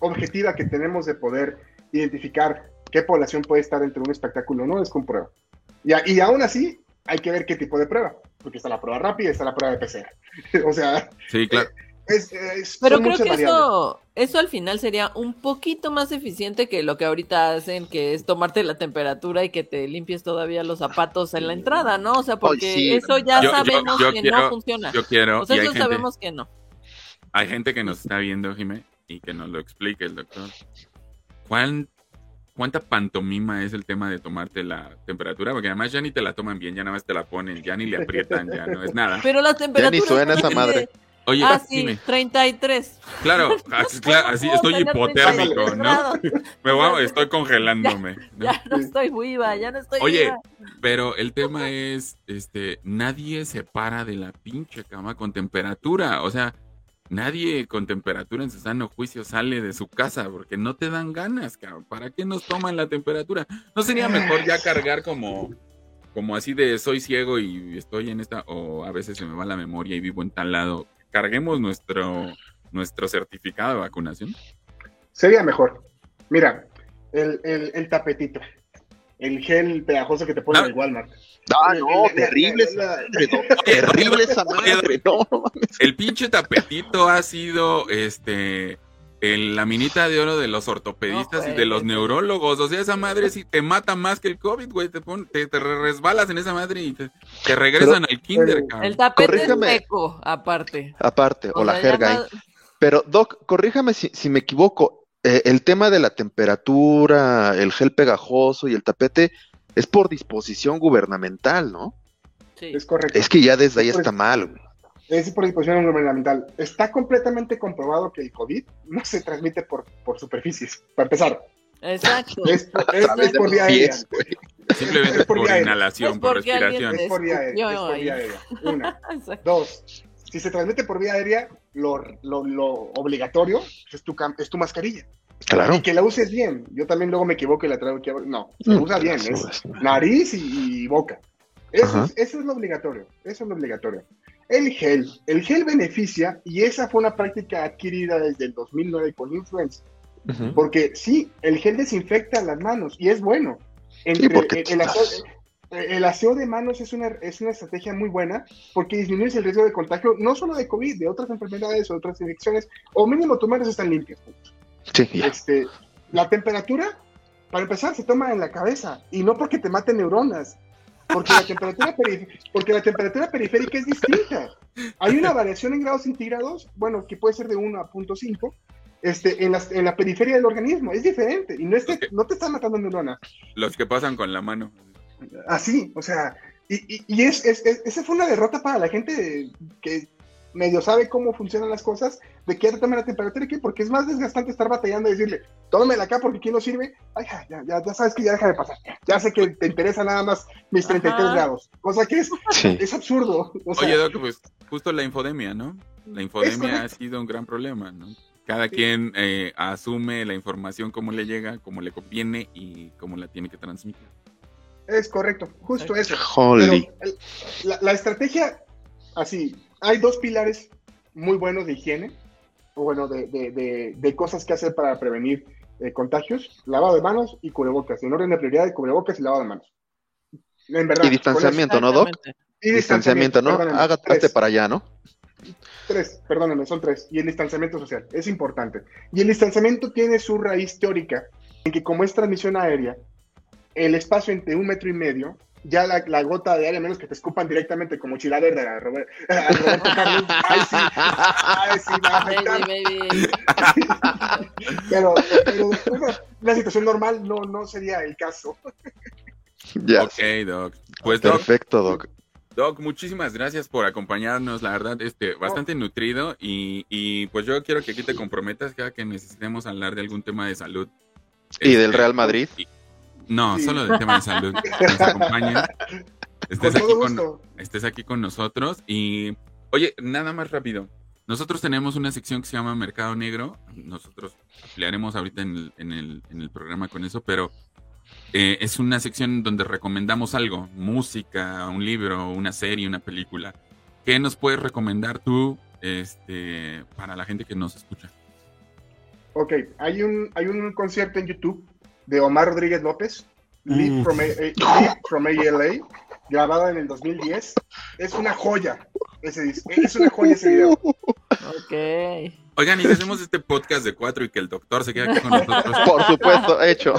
objetiva que tenemos de poder identificar qué población puede estar dentro de un espectáculo no es con prueba. Y, y aún así, hay que ver qué tipo de prueba, porque está la prueba rápida y está la prueba de PCR. o sea, Sí, claro. es, es- Pero creo que eso, eso al final sería un poquito más eficiente que lo que ahorita hacen, que es tomarte la temperatura y que te limpies todavía los zapatos en la entrada, ¿no? O sea, porque sí. eso ya Yo- sabemos yo que quiero- no funciona. Yo quiero, o sea, eso gente, sabemos que no. hay gente que nos está viendo, Jimé, y que nos lo explique el doctor. ¿Cuán, ¿Cuánta pantomima es el tema de tomarte la temperatura? Porque además ya ni te la toman bien, ya nada más te la ponen, ya ni le aprietan, ya no es nada. Pero las temperaturas... suena esa madre. Oye, Ah, sí, dime. 33. Claro, así- claro, así ¿Cómo estoy hipotérmico, 33 ¿no? Me voy a- estoy congelándome. Ya no estoy viva, ya no estoy Oye, viva. pero el tema es, este, nadie se para de la pinche cama con temperatura. O sea, nadie con temperatura en su sano juicio sale de su casa porque no te dan ganas, cabrón. ¿Para qué nos toman la temperatura? ¿No sería mejor ya cargar como, como así de soy ciego y estoy en esta, o a veces se me va la memoria y vivo en tal lado? Carguemos nuestro, nuestro certificado de vacunación. Sería mejor. Mira, el, el, el tapetito, el gel pegajoso que te ponen Ah. en Walmart. Ah, no, terrible la- esa madre, no, terrible esa madre, no, no mames. El pinche tapetito ha sido este el- la minita de oro de los ortopedistas No y de los juegues. neurólogos. O sea, esa madre sí te mata más que el COVID, güey. Te, pon- te, te resbalas en esa madre y te, te regresan al kinder, pero- cabrón. El tapete Corrígame. es seco, aparte. Aparte, o, la jerga ahí. más- Pero, Doc, corríjame si, si me equivoco. eh, el tema de la temperatura, el gel pegajoso y el tapete es por disposición gubernamental, ¿no? sí. Es correcto. Es que ya desde ahí está mal. güey. Es por disposición gubernamental. Está completamente comprobado que el COVID no se transmite por, por superficies, para empezar. Exacto. Es, por vía aérea. Simplemente es por inhalación, Es por respiración. Es por vía aérea. Es por ahí. vía aérea. Una. Dos. Si se transmite por vía aérea, lo, lo- lo obligatorio es tu, cam- es tu mascarilla. Claro. Y que la uses bien. Yo también luego me equivoco y la traigo aquí. No, se Mm, usa bien. Es nariz y, y boca. Eso es, eso es lo obligatorio. Eso es lo obligatorio. El gel. El gel beneficia y esa fue una práctica adquirida desde el 2009 por influenza. Porque sí, el gel desinfecta las manos y es bueno. Sí, porque el, el aseo, el aseo de manos es una, es una estrategia muy buena porque disminuyes el riesgo de contagio no solo de COVID, de otras enfermedades o otras infecciones, o mínimo tus manos están limpias. Sí, ya. Este, la temperatura, para empezar, se toma en la cabeza y no porque te maten neuronas, porque la temperatura, porque la temperatura periférica es distinta. Hay una variación en grados centígrados, bueno, que puede ser de 1 a 0.5, este, en, las- en la periferia del organismo, es diferente y no, es que- no te están matando neuronas. Los que pasan con la mano. Así, o sea, y, y- y es, es- es- esa fue una derrota para la gente que medio sabe cómo funcionan las cosas, de que ya te tomen la temperatura y que porque es más desgastante estar batallando y decirle, tómela acá porque aquí no sirve, ay, ya, ya, ya, ya sabes que ya deja de pasar, ya sé que te interesa nada más mis 33 Ajá. grados, cosa que es, Sí. es absurdo. O sea, Oye, Doc, pues justo la infodemia, ¿no? La infodemia ha sido un gran problema, ¿no? Cada Sí. quien eh, asume la información como le llega, como le conviene y cómo la tiene que transmitir. es correcto, justo eso. Pero Holy. el- la, la estrategia, así, hay dos pilares muy buenos de higiene, o bueno, de, de- de- de cosas que hacer para prevenir eh, contagios, lavado de manos y cubrebocas, en orden de prioridad de cubrebocas y lavado de manos. En verdad. Y distanciamiento, ¿no, Doc? Y Distanciamiento, ¿no? hazte para allá, ¿no? Tres, perdónenme, son tres. Y el distanciamiento social, es importante. Y el distanciamiento tiene su raíz teórica, en que como es transmisión aérea, el espacio entre un metro y medio, ya la, la gota de aire, a menos que te escupan directamente como chilader de a Robert- a Roberto Carlos, ay sí, ay sí, va a afectar. Baby, baby. Pero, pero bueno, una situación normal no, no sería el caso. Ya. Ok, Doc. Pues, Doc, Perfecto, Doc. Doc, muchísimas gracias por acompañarnos, la verdad, este, bastante nutrido y, y pues yo quiero que aquí te comprometas cada que necesitemos hablar de algún tema de salud. ¿Y del Este, Real Madrid? y- no, Sí. solo del tema de salud. nos acompañes, estés, Con aquí con, estés aquí con nosotros y, oye, nada más rápido. Nosotros tenemos una sección que se llama Mercado Negro. Nosotros ampliaremos ahorita en el, en el, en el programa con eso, pero eh, es una sección donde recomendamos algo, música, un libro, una serie, una película. ¿Qué nos puedes recomendar tú este, para la gente que nos escucha? Ok, hay un, hay un concierto en YouTube de Omar Rodríguez López, Live Uf. from, A- eh, from ALA, grabado en el 2010. Es una joya ese Es una joya ese video. Ok. Oigan, y si hacemos este podcast de cuatro y que el doctor se quede aquí con nosotros. Por supuesto, hecho.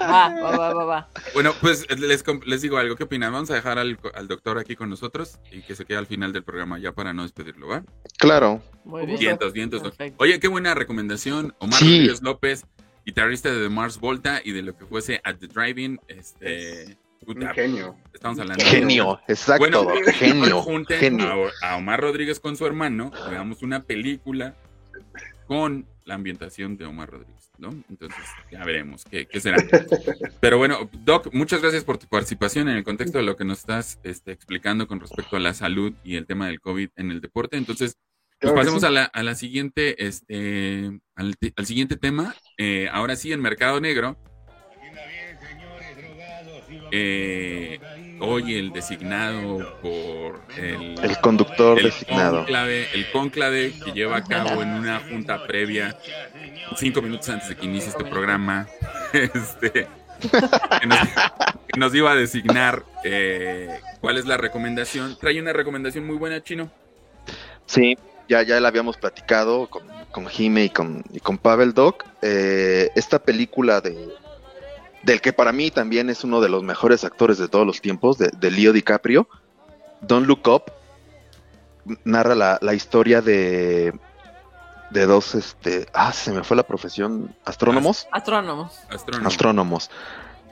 Va, va, va, va. Bueno, pues les, digo algo. ¿Qué opinan? Vamos a dejar al, al doctor aquí con nosotros y que se quede al final del programa ya para no despedirlo, ¿va? Claro. Muy bien. Vientos, vientos. Oye, qué buena recomendación. Omar Sí. Rodríguez López, guitarrista de The Mars Volta y de lo que fuese At the Driving. Este, Un genio. estamos hablando de- Genio, exacto. Bueno, genio. junten genio. A, a Omar Rodríguez con su hermano, veamos una película con la ambientación de Omar Rodríguez, ¿no? Entonces, ya veremos qué, qué será. Pero bueno, Doc, muchas gracias por tu participación en el contexto de lo que nos estás este, explicando con respecto a la salud y el tema del COVID en el deporte. Entonces, pues pasemos sí. a la, a la siguiente, este, al, te- al siguiente tema. Eh, ahora sí, en Mercado Negro. Eh, hoy el designado por el, El conductor el designado. Cónclave, el cónclave que lleva a cabo en una junta previa, cinco minutos antes de que inicie este programa, este, que, nos, que nos iba a designar eh, cuál es la recomendación. Trae una recomendación muy buena, Chino. Sí, ya, ya la habíamos platicado con, con Jime y con, y con Pavel Doc. Eh, esta película de del que para mí también es uno de los mejores actores de todos los tiempos, de, de Leo DiCaprio, Don't Look Up, narra la, la historia de de dos, este, ah, se me fue la profesión, astrónomos, Astrónomos. Astrónomo. astrónomos,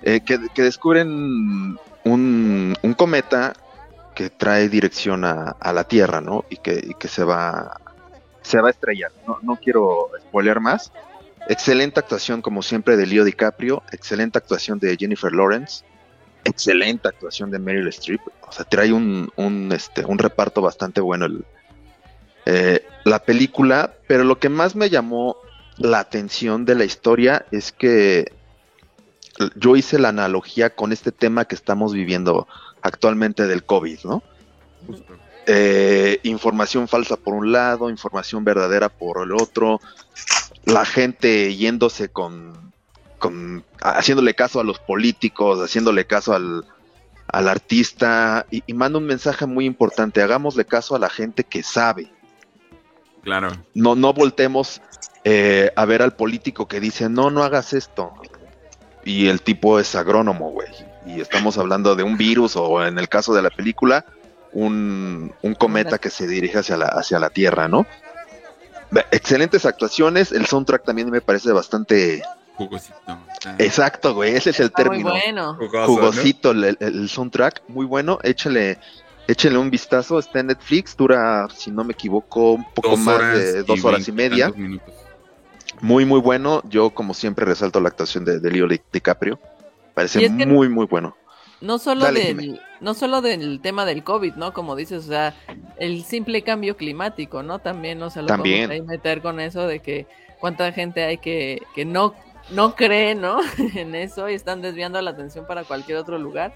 eh, que, que descubren un, un cometa que trae dirección a, la Tierra, ¿no? Y que, se va se va a estrellar. No, no quiero spoilear más. Excelente actuación, como siempre, de Leo DiCaprio. Excelente actuación de Jennifer Lawrence. Excelente actuación de Meryl Streep. O sea, trae un, un, este, un reparto bastante bueno eh, la película. Pero lo que más me llamó la atención de la historia es que yo hice la analogía con este tema que estamos viviendo actualmente del COVID, ¿no? Eh, información falsa por un lado, información verdadera por el otro, la gente yéndose con, con haciéndole caso a los políticos, haciéndole caso al, al artista, y, y manda un mensaje muy importante, hagámosle caso a la gente que sabe, Claro. no, no voltemos eh, a ver al político que dice, no, no hagas esto. Y el tipo es agrónomo, güey. Y estamos hablando de un virus o en el caso de la película, un, un cometa que se dirige hacia la, hacia la Tierra, ¿no? Excelentes actuaciones, el soundtrack también me parece bastante Jugosito. Exacto, güey, ese es el Está muy término. bueno. Jugosito el, soundtrack, muy bueno, échale, échale un vistazo, está en Netflix, dura, si no me equivoco, un poco Dos más de dos horas y media. Muy, muy bueno. Yo, como siempre, resalto la actuación de, de Leo DiCaprio. Parece es que- muy, muy bueno. No solo Dale, del, Jimé. no solo del tema del COVID, ¿no? Como dices, o sea, el simple cambio climático, ¿no? También, o sea, lo También. podemos ahí meter con eso de que cuánta gente hay que, que no, no cree, ¿no? en eso y están desviando la atención para cualquier otro lugar.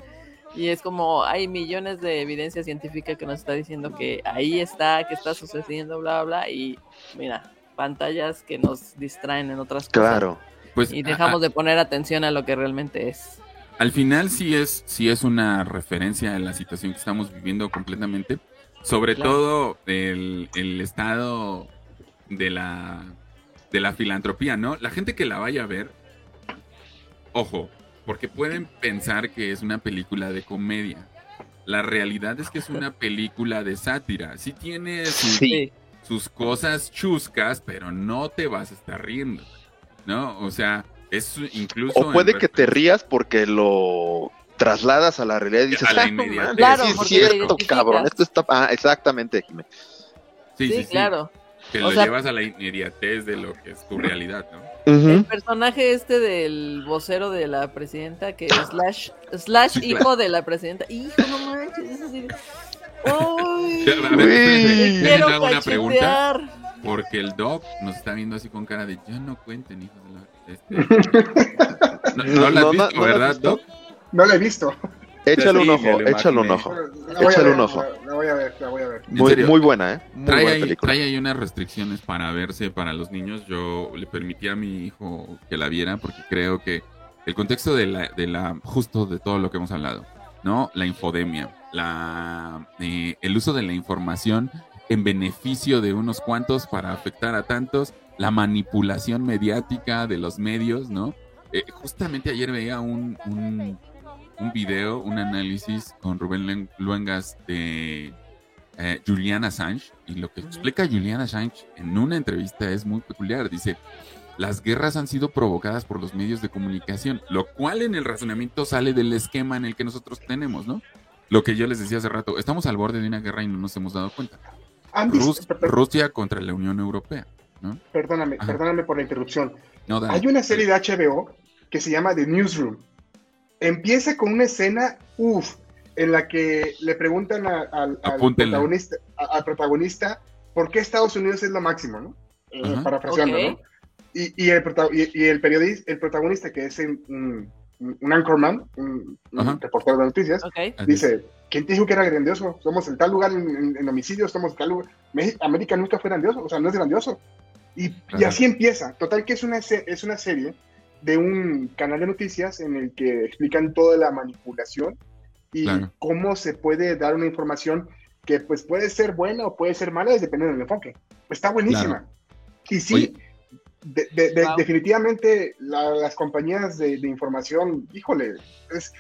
Y es como hay millones de evidencia científica que nos está diciendo que ahí está, que está sucediendo, bla, bla, bla. Y mira, pantallas que nos distraen en otras cosas. Claro. Pues, Y dejamos a- de poner atención a lo que realmente es. Al final sí es, sí es una referencia a la situación que estamos viviendo completamente. Sobre Claro. todo el, el estado de la, de la filantropía, ¿no? La gente que la vaya a ver, ojo, porque pueden pensar que es una película de comedia. La realidad es que es una película de sátira. Sí tiene sus, Sí. sus cosas chuscas, pero no te vas a estar riendo, ¿no? O sea, es incluso... O puede que te rías porque lo trasladas a la realidad y dices, A la "Ah, inmediatez". Claro, sí es cierto, cabrón, esto está... Ah, exactamente, Jimé. Sí, Sí, sí, claro. Que O lo sea- llevas a la inmediatez de lo que es tu realidad, ¿no? El personaje este del vocero de la presidenta, que slash, slash Sí, claro. hijo de la presidenta. Hijo, no manches, es así. de- ¡Ay! A ver, Güey. espérense, Quiero ¿les hago una pregunta? Porque el Doc nos está viendo así con cara de ya no cuenten, hijos de la. Este... No, no la has No, no, visto, no has ¿verdad, visto. Doc? No la he visto. Échale un ojo, échale un ojo. Échale un ojo. La, voy a ver, la voy a ver. ¿En Muy, serio? muy buena, ¿eh? Muy Trae buena ahí, película. trae ahí unas restricciones para verse para los niños. Yo le permití a mi hijo que la viera porque creo que el contexto de la, de la justo de todo lo que hemos hablado, ¿no? La infodemia, la, eh, el uso de la información en beneficio de unos cuantos para afectar a tantos, la manipulación mediática de los medios, ¿no? Eh, justamente ayer veía un, un, un video, un análisis con Rubén Luen- Luengas de eh, Julian Assange y lo que explica Julian Assange en una entrevista es muy peculiar. Dice, las guerras han sido provocadas por los medios de comunicación, lo cual en el razonamiento sale del esquema en el que nosotros tenemos, ¿no? Lo que yo les decía hace rato, estamos al borde de una guerra y no nos hemos dado cuenta. ¿Han visto- Rus- per- per- Rusia contra la Unión Europea, ¿no? perdóname, Ajá. perdóname por la interrupción. No. Hay una serie de HBO que se llama The Newsroom. Empieza con una escena, uff, en la que le preguntan a- al, protagonista, a- al protagonista por qué Estados Unidos es lo máximo, ¿no? Eh, parafraseando. ¿no? Y, y el, prota- y, y el periodista, el protagonista, que es un, un, anchorman, un, un reportero de noticias, Ok. Así es. dice, ¿quién te dijo que era grandioso? Somos en tal lugar en, en- en homicidios, somos en tal lugar. México- América nunca fue grandioso, o sea, no es grandioso. Y, y Claro. así empieza. Total que es una, es una serie de un canal de noticias en el que explican toda la manipulación y Claro. cómo se puede dar una información que pues puede ser buena o puede ser mala, dependiendo del enfoque. Está buenísima. Y sí, Oye. De- de- de- Wow. definitivamente la- las compañías de, de información, híjole, es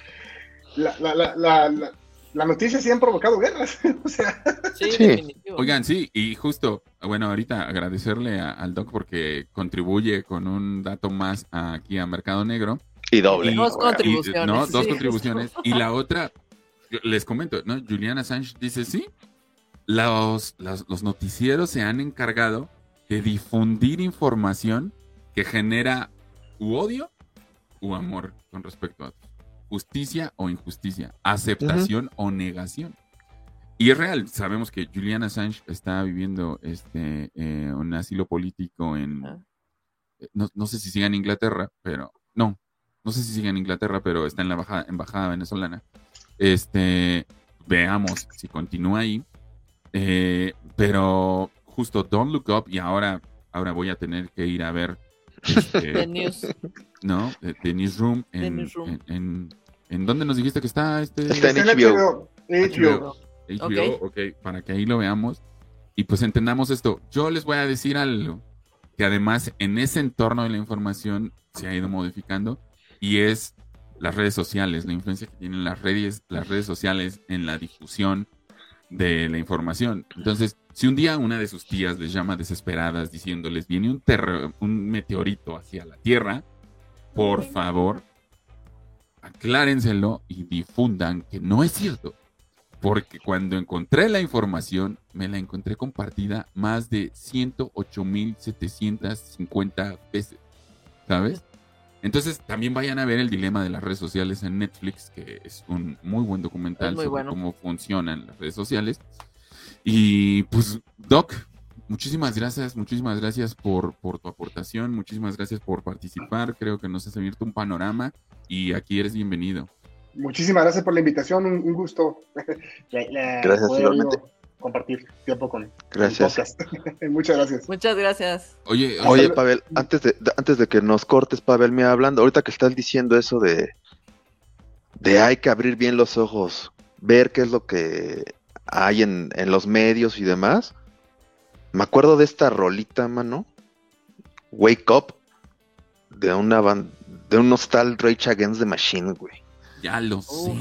la, la, la, la, la- las noticias sí han provocado guerras. o sea, Sí, Sí. definitivo. Oigan, sí, y justo, bueno, ahorita agradecerle a- al Doc porque contribuye con un dato más aquí a Mercado Negro. Y doble. Y- Dos y- contribuciones. no, dos sí, contribuciones. justo. Y la otra, les comento, ¿no? Julian Assange dice, sí, los, los, los noticieros se han encargado de difundir información que genera u odio u amor con respecto a otros. Justicia o injusticia, aceptación o negación. Y es real, sabemos que Julian Assange está viviendo este eh, un asilo político en, Ah. eh, no, no sé si sigue en Inglaterra, pero no, no sé si sigue en Inglaterra, pero está en la embajada, embajada venezolana. Este, veamos si continúa ahí. Eh, pero justo Don't Look Up y ahora, ahora voy a tener que ir a ver este, The News. ¿no? De, de Newsroom. The En, Newsroom. En, en- ¿en dónde nos dijiste que está este? Está en HBO. HBO. HBO, ok, para que ahí lo veamos y pues entendamos esto. Yo les voy a decir algo que además en ese entorno de la información se ha ido modificando y es las redes sociales, la influencia que tienen las redes, las redes sociales en la difusión de la información. Entonces, si un día una de sus tías les llama desesperadas diciéndoles viene un, un meteorito hacia la Tierra, por favor, aclárenselo y difundan que no es cierto. Porque cuando encontré la información, me la encontré compartida más de 108.750 veces. ¿Sabes? Entonces también vayan a ver el dilema de las redes sociales en Netflix, que es un muy buen documental muy sobre bueno. cómo funcionan las redes sociales. Y pues, Doc, muchísimas gracias, muchísimas gracias por, por tu aportación, muchísimas gracias por participar. Creo que nos has abierto un panorama y aquí eres bienvenido. Muchísimas gracias por la invitación, un, un gusto. La- la- Gracias, igualmente. yo compartir tiempo con Gracias. con. Muchas gracias. Muchas gracias. Oye, Oye, Pavel, antes de, de- antes de que nos cortes, Pavel, me hablando, ahorita que estás diciendo eso de, de hay que abrir bien los ojos, ver qué es lo que hay en, en los medios y demás. Me acuerdo de esta rolita, mano. Wake Up. De una ban- de unos tal Rage Against the Machine, güey. ya lo Uf. sé.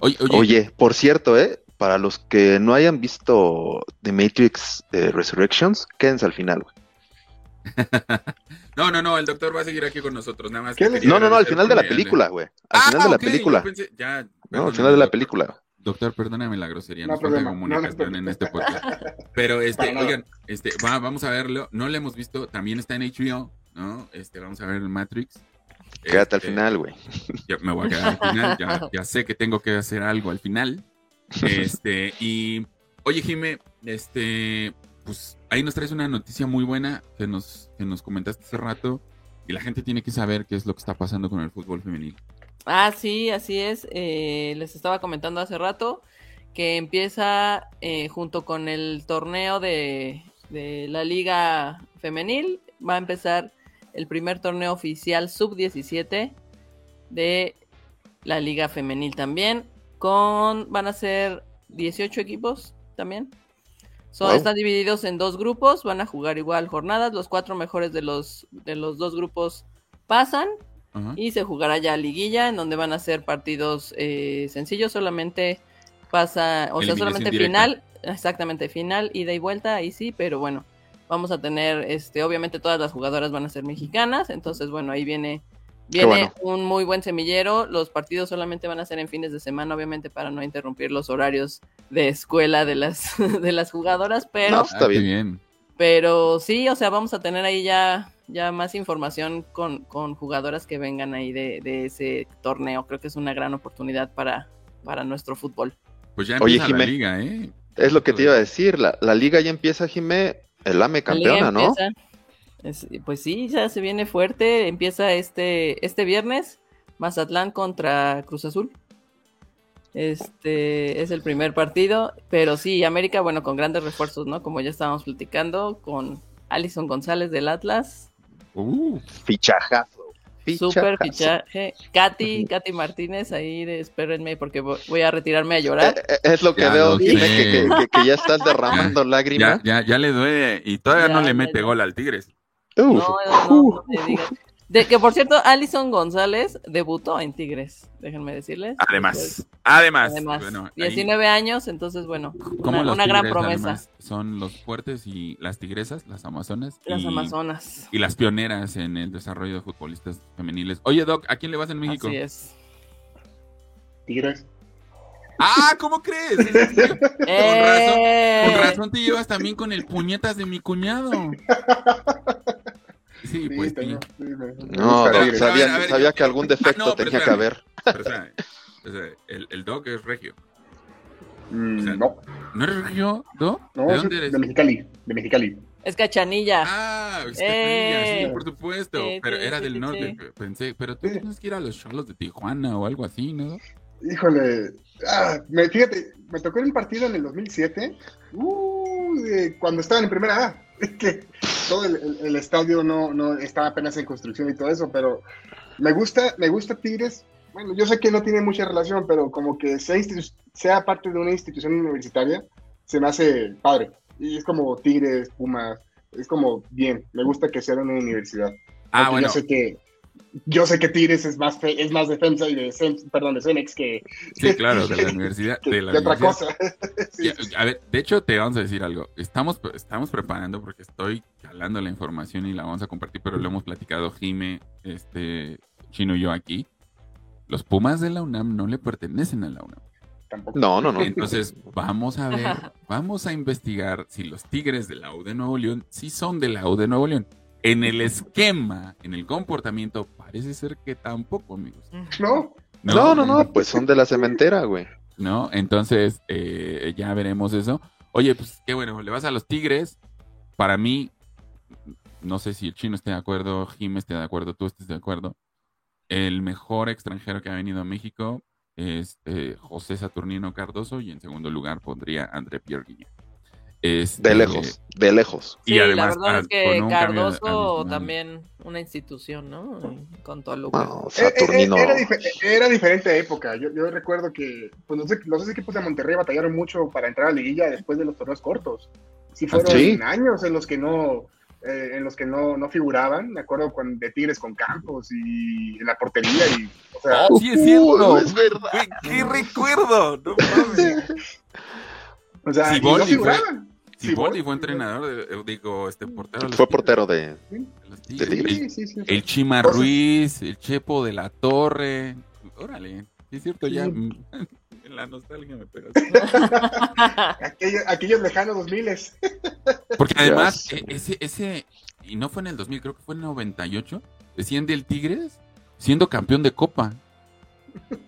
Oye, oye, Oye, por cierto, ¿eh? Para los que no hayan visto The Matrix eh, Resurrections, quédense al final, güey. no, no, no, el doctor va a seguir aquí con nosotros, nada más. ¿Qué que les- quería No, no, no, al final de la película, güey. Al Ah, final de la ok, película. pensé- ya, No, al final de la doctor. película. Doctor, perdóname la grosería, No nos falta problema, no, no comunicación en este podcast. Pero este, oigan, este, va- vamos a verlo. No lo hemos visto, también está en HBO, ¿no? Este, vamos a ver el Matrix. Quédate al Este, final, güey. ya me voy a quedar al final, ya, ya sé que tengo que hacer algo al final. Este, y oye, Jime, este, pues ahí nos traes una noticia muy buena que nos, que nos comentaste hace rato. Y la gente tiene que saber qué es lo que está pasando con el fútbol femenil. Ah, sí, así es. Eh, les estaba comentando hace rato que empieza eh, junto con el torneo de, de la Liga Femenil. Va a empezar el primer torneo oficial sub-17 de la Liga Femenil también. Con, van a ser 18 equipos también. Son, Wow. Están divididos en dos grupos, van a jugar igual jornadas. Los cuatro mejores de los, de los dos grupos pasan Y se jugará ya liguilla, en donde van a ser partidos eh, sencillos, solamente pasa, o sea, solamente directa. final, exactamente, final, ida y vuelta, ahí sí, pero bueno, vamos a tener, este, obviamente todas las jugadoras van a ser mexicanas, entonces bueno, ahí viene, viene bueno. un muy buen semillero, los partidos solamente van a ser en fines de semana, obviamente para no interrumpir los horarios de escuela de las, de las jugadoras, pero... No, está Ah, bien. Pero sí, o sea, vamos a tener ahí ya, ya más información con, con jugadoras que vengan ahí de, de ese torneo. Creo que es una gran oportunidad para, para nuestro fútbol. Pues ya Oye, empieza la liga, ¿eh? Es lo que te iba a decir. La, la liga ya empieza, Jimé. El AME campeona, ¿no? es- pues sí, ya se viene fuerte. Empieza este, este viernes, Mazatlán contra Cruz Azul. Este es el primer partido, pero sí, América, bueno, con grandes refuerzos, ¿no? Como ya estábamos platicando, con Alison González del Atlas, Uh, Fichajazo. Super fichaje. Katy, Katy Martínez, ahí de- espérenme porque vo- voy a retirarme a llorar. Eh, eh, Es lo que Ya veo, que, que- que- que ya estás derramando lágrimas. ya, ya le duele y todavía Ya, no le mete gol al Tigres. Uf. No, no, no, no me digas. De que por cierto, Alison González debutó en Tigres, déjenme decirles. Además, además, Además, bueno, ahí- 19 años, entonces bueno, como una, los una gran tigres, promesa. son los fuertes y las tigresas, las amazonas. Las y, Amazonas. Y las pioneras en el desarrollo de futbolistas femeniles. Oye, Doc, ¿a quién le vas en México? Así es. Tigres. ¡Ah! ¿Cómo crees? Con razón, ¡Eh! con razón te llevas también con el puñetas de mi cuñado. Sí, pues tengo- sí, No, sabía, ver, ver, sabía yo- que algún defecto Ah, no, pero tenía que haber. Pero, o sea, el, el Doc es regio. Mm, o sea, no, ¿No eres regio, Doc? no, ¿De dónde eres? de Mexicali, de Mexicali. Es Cachanilla. Ah, es Eh. sí, por supuesto. Pero sí, era sí, del norte. sí. Pensé, pero tú tienes que ir a los cholos de Tijuana o algo así, ¿no? Híjole, ah, me, fíjate, me tocó en un partido en el 2007, uh, de cuando estaban en primera A, que todo el, el- el estadio no, no estaba apenas en construcción y todo eso, pero me gusta, me gusta Tigres. Bueno, yo sé que no tiene mucha relación, pero como que sea, sea parte de una institución universitaria, se me hace padre. Y es como Tigres, Pumas, es como bien, me gusta que sea de una universidad. Ah, bueno. Yo sé que, yo sé que Tigres es más, fe- es más defensa y de, perdón, de Cemex que, Sí, claro, de la universidad. que, De la otra cosa. Sí, Ya, sí, sí. A ver, de hecho, te vamos a decir algo. Estamos, estamos preparando porque estoy jalando la información y la vamos a compartir, pero lo hemos platicado Jime, este, Chino y yo aquí. Los Pumas de la UNAM no le pertenecen a la UNAM. Tampoco. No, no, no. Entonces, vamos a ver, vamos a investigar si los Tigres de la U de Nuevo León sí son de la U de Nuevo León. En el esquema, en el comportamiento, parece ser que tampoco, amigos. No, No, no, no, pues son de la cementera, güey. ¿no? Entonces, eh, ya veremos eso. Oye, pues qué bueno, le vas a los Tigres. Para mí, no sé si el chino esté de acuerdo, Jim esté de acuerdo, tú estés de acuerdo. El mejor extranjero que ha venido a México es eh, José Saturnino Cardoso y en segundo lugar pondría André Pierre Guignac. Este, De lejos, de lejos. Y Sí, además, la verdad ah, es que Cardoso también una institución, ¿no? Con Toluca. No, Eh, eh, Saturnino. Era, dife- era diferente época. Yo, yo recuerdo que pues, los, los equipos de Monterrey batallaron mucho para entrar a la liguilla después de los torneos cortos. Sí fueron ¿Sí? años en los que no eh, en los que no, no figuraban. Me acuerdo con, de Tigres con Campos y en la portería y o sea, Oh, sí es cierto. Uh, es verdad. Güey, ¡Qué recuerdo! No mames. o sea, no fue- figuraban. Siboldi fue entrenador, de, eh, digo, este portero. Fue portero de, de Tigres. El, Sí, sí, sí. el Chima Ruiz, el Chepo de la Torre. Órale, sí es cierto, ya Sí. mm, en la nostalgia me pegas. Aquellos, aquellos lejanos 2000 Porque además, e- ese, ese, y no fue en el 2000, creo que fue en el 98, desciende el Tigres siendo campeón de Copa.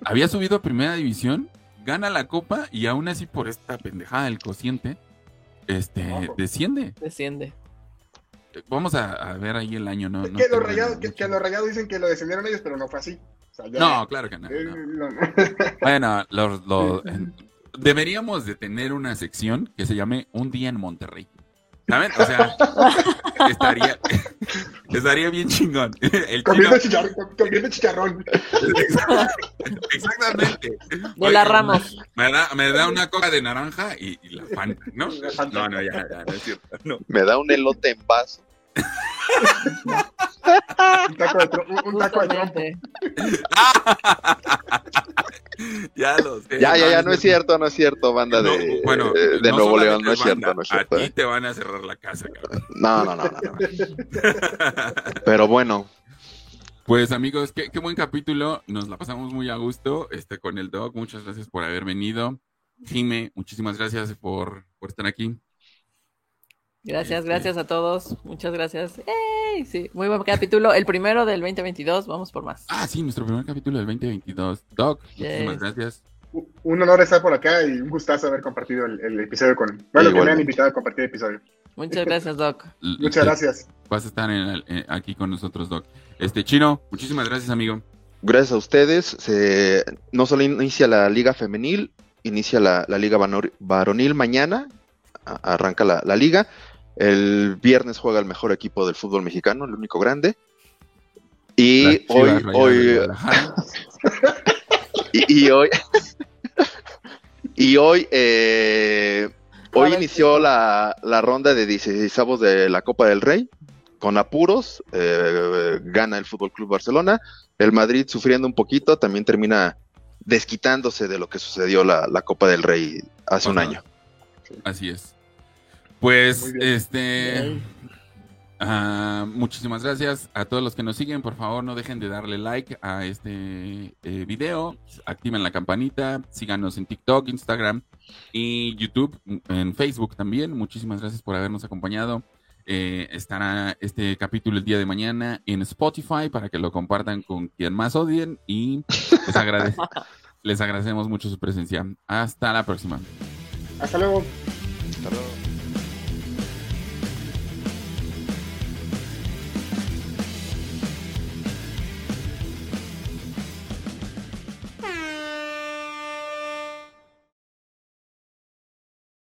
Había subido a primera división, gana la Copa y aún así por esta pendejada del cociente, este, Ojo. desciende. Desciende. Vamos a, a ver ahí el año, ¿no? no que, los rayados, que, los rayados dicen que lo descendieron ellos, pero no fue así. O sea, ya- No, claro que no. eh, no. no. Bueno, los- los- en- deberíamos de tener una sección que se llame Un día en Monterrey. ¿Saben? O sea, estaría, estaría bien chingón. El chino- comiendo, chicharrón, comiendo chicharrón. Exactamente. De la Oye, Ramos. Me da, me da una coca de naranja y, y la Fanta, ¿no? No, no, ya, ya, no es cierto. No. Me da un elote en vaso. Un taco de, tro- un, un taco de trompo. Ya lo sé. Ya, ya, ya, no es cierto, no es cierto, banda No, de, bueno, de no Nuevo León, no es banda, cierto, no es cierto. A ti eh. te van a cerrar la casa, cabrón. No, no, no, no, no. Pero bueno, Pues amigos, qué, qué buen capítulo. Nos la pasamos muy a gusto este, con el Doc. Muchas gracias por haber venido. Jime, muchísimas gracias por, por estar aquí. Gracias, Este- gracias a todos. Muchas gracias. ¡Ey! Sí, muy buen capítulo. El primero del 2022. Vamos por más. Ah, sí, nuestro primer capítulo del 2022. Doc, muchísimas Yes. gracias. Un honor estar por acá y un gustazo haber compartido el, el episodio con. Bueno, que me han invitado a compartir el episodio. Muchas gracias, Doc. L- Muchas te- gracias. Vas a estar en el- eh, aquí con nosotros, Doc. Este, Chino, muchísimas gracias, amigo. gracias a ustedes. Se, no solo inicia la liga femenil, inicia la, la liga varonil mañana. a- Arranca la, la liga. El viernes juega el mejor equipo del fútbol mexicano, el único grande. Y hoy, hoy, y, y hoy, y hoy, eh, hoy inició la, la ronda de 16 de la Copa del Rey. Con apuros, eh, gana el Fútbol Club Barcelona. El Madrid sufriendo un poquito, también termina desquitándose de lo que sucedió la, la Copa del Rey hace un año. Así es. Pues, este. Ah, muchísimas gracias a todos los que nos siguen. Por favor, no dejen de darle like a este eh, video. Activen la campanita. Síganos en TikTok, Instagram y YouTube. En Facebook también. Muchísimas gracias por habernos acompañado. Eh, estará este capítulo el día de mañana en Spotify para que lo compartan con quien más odien. Y les, les agradecemos mucho su presencia. Hasta la próxima. Hasta luego. Hasta luego.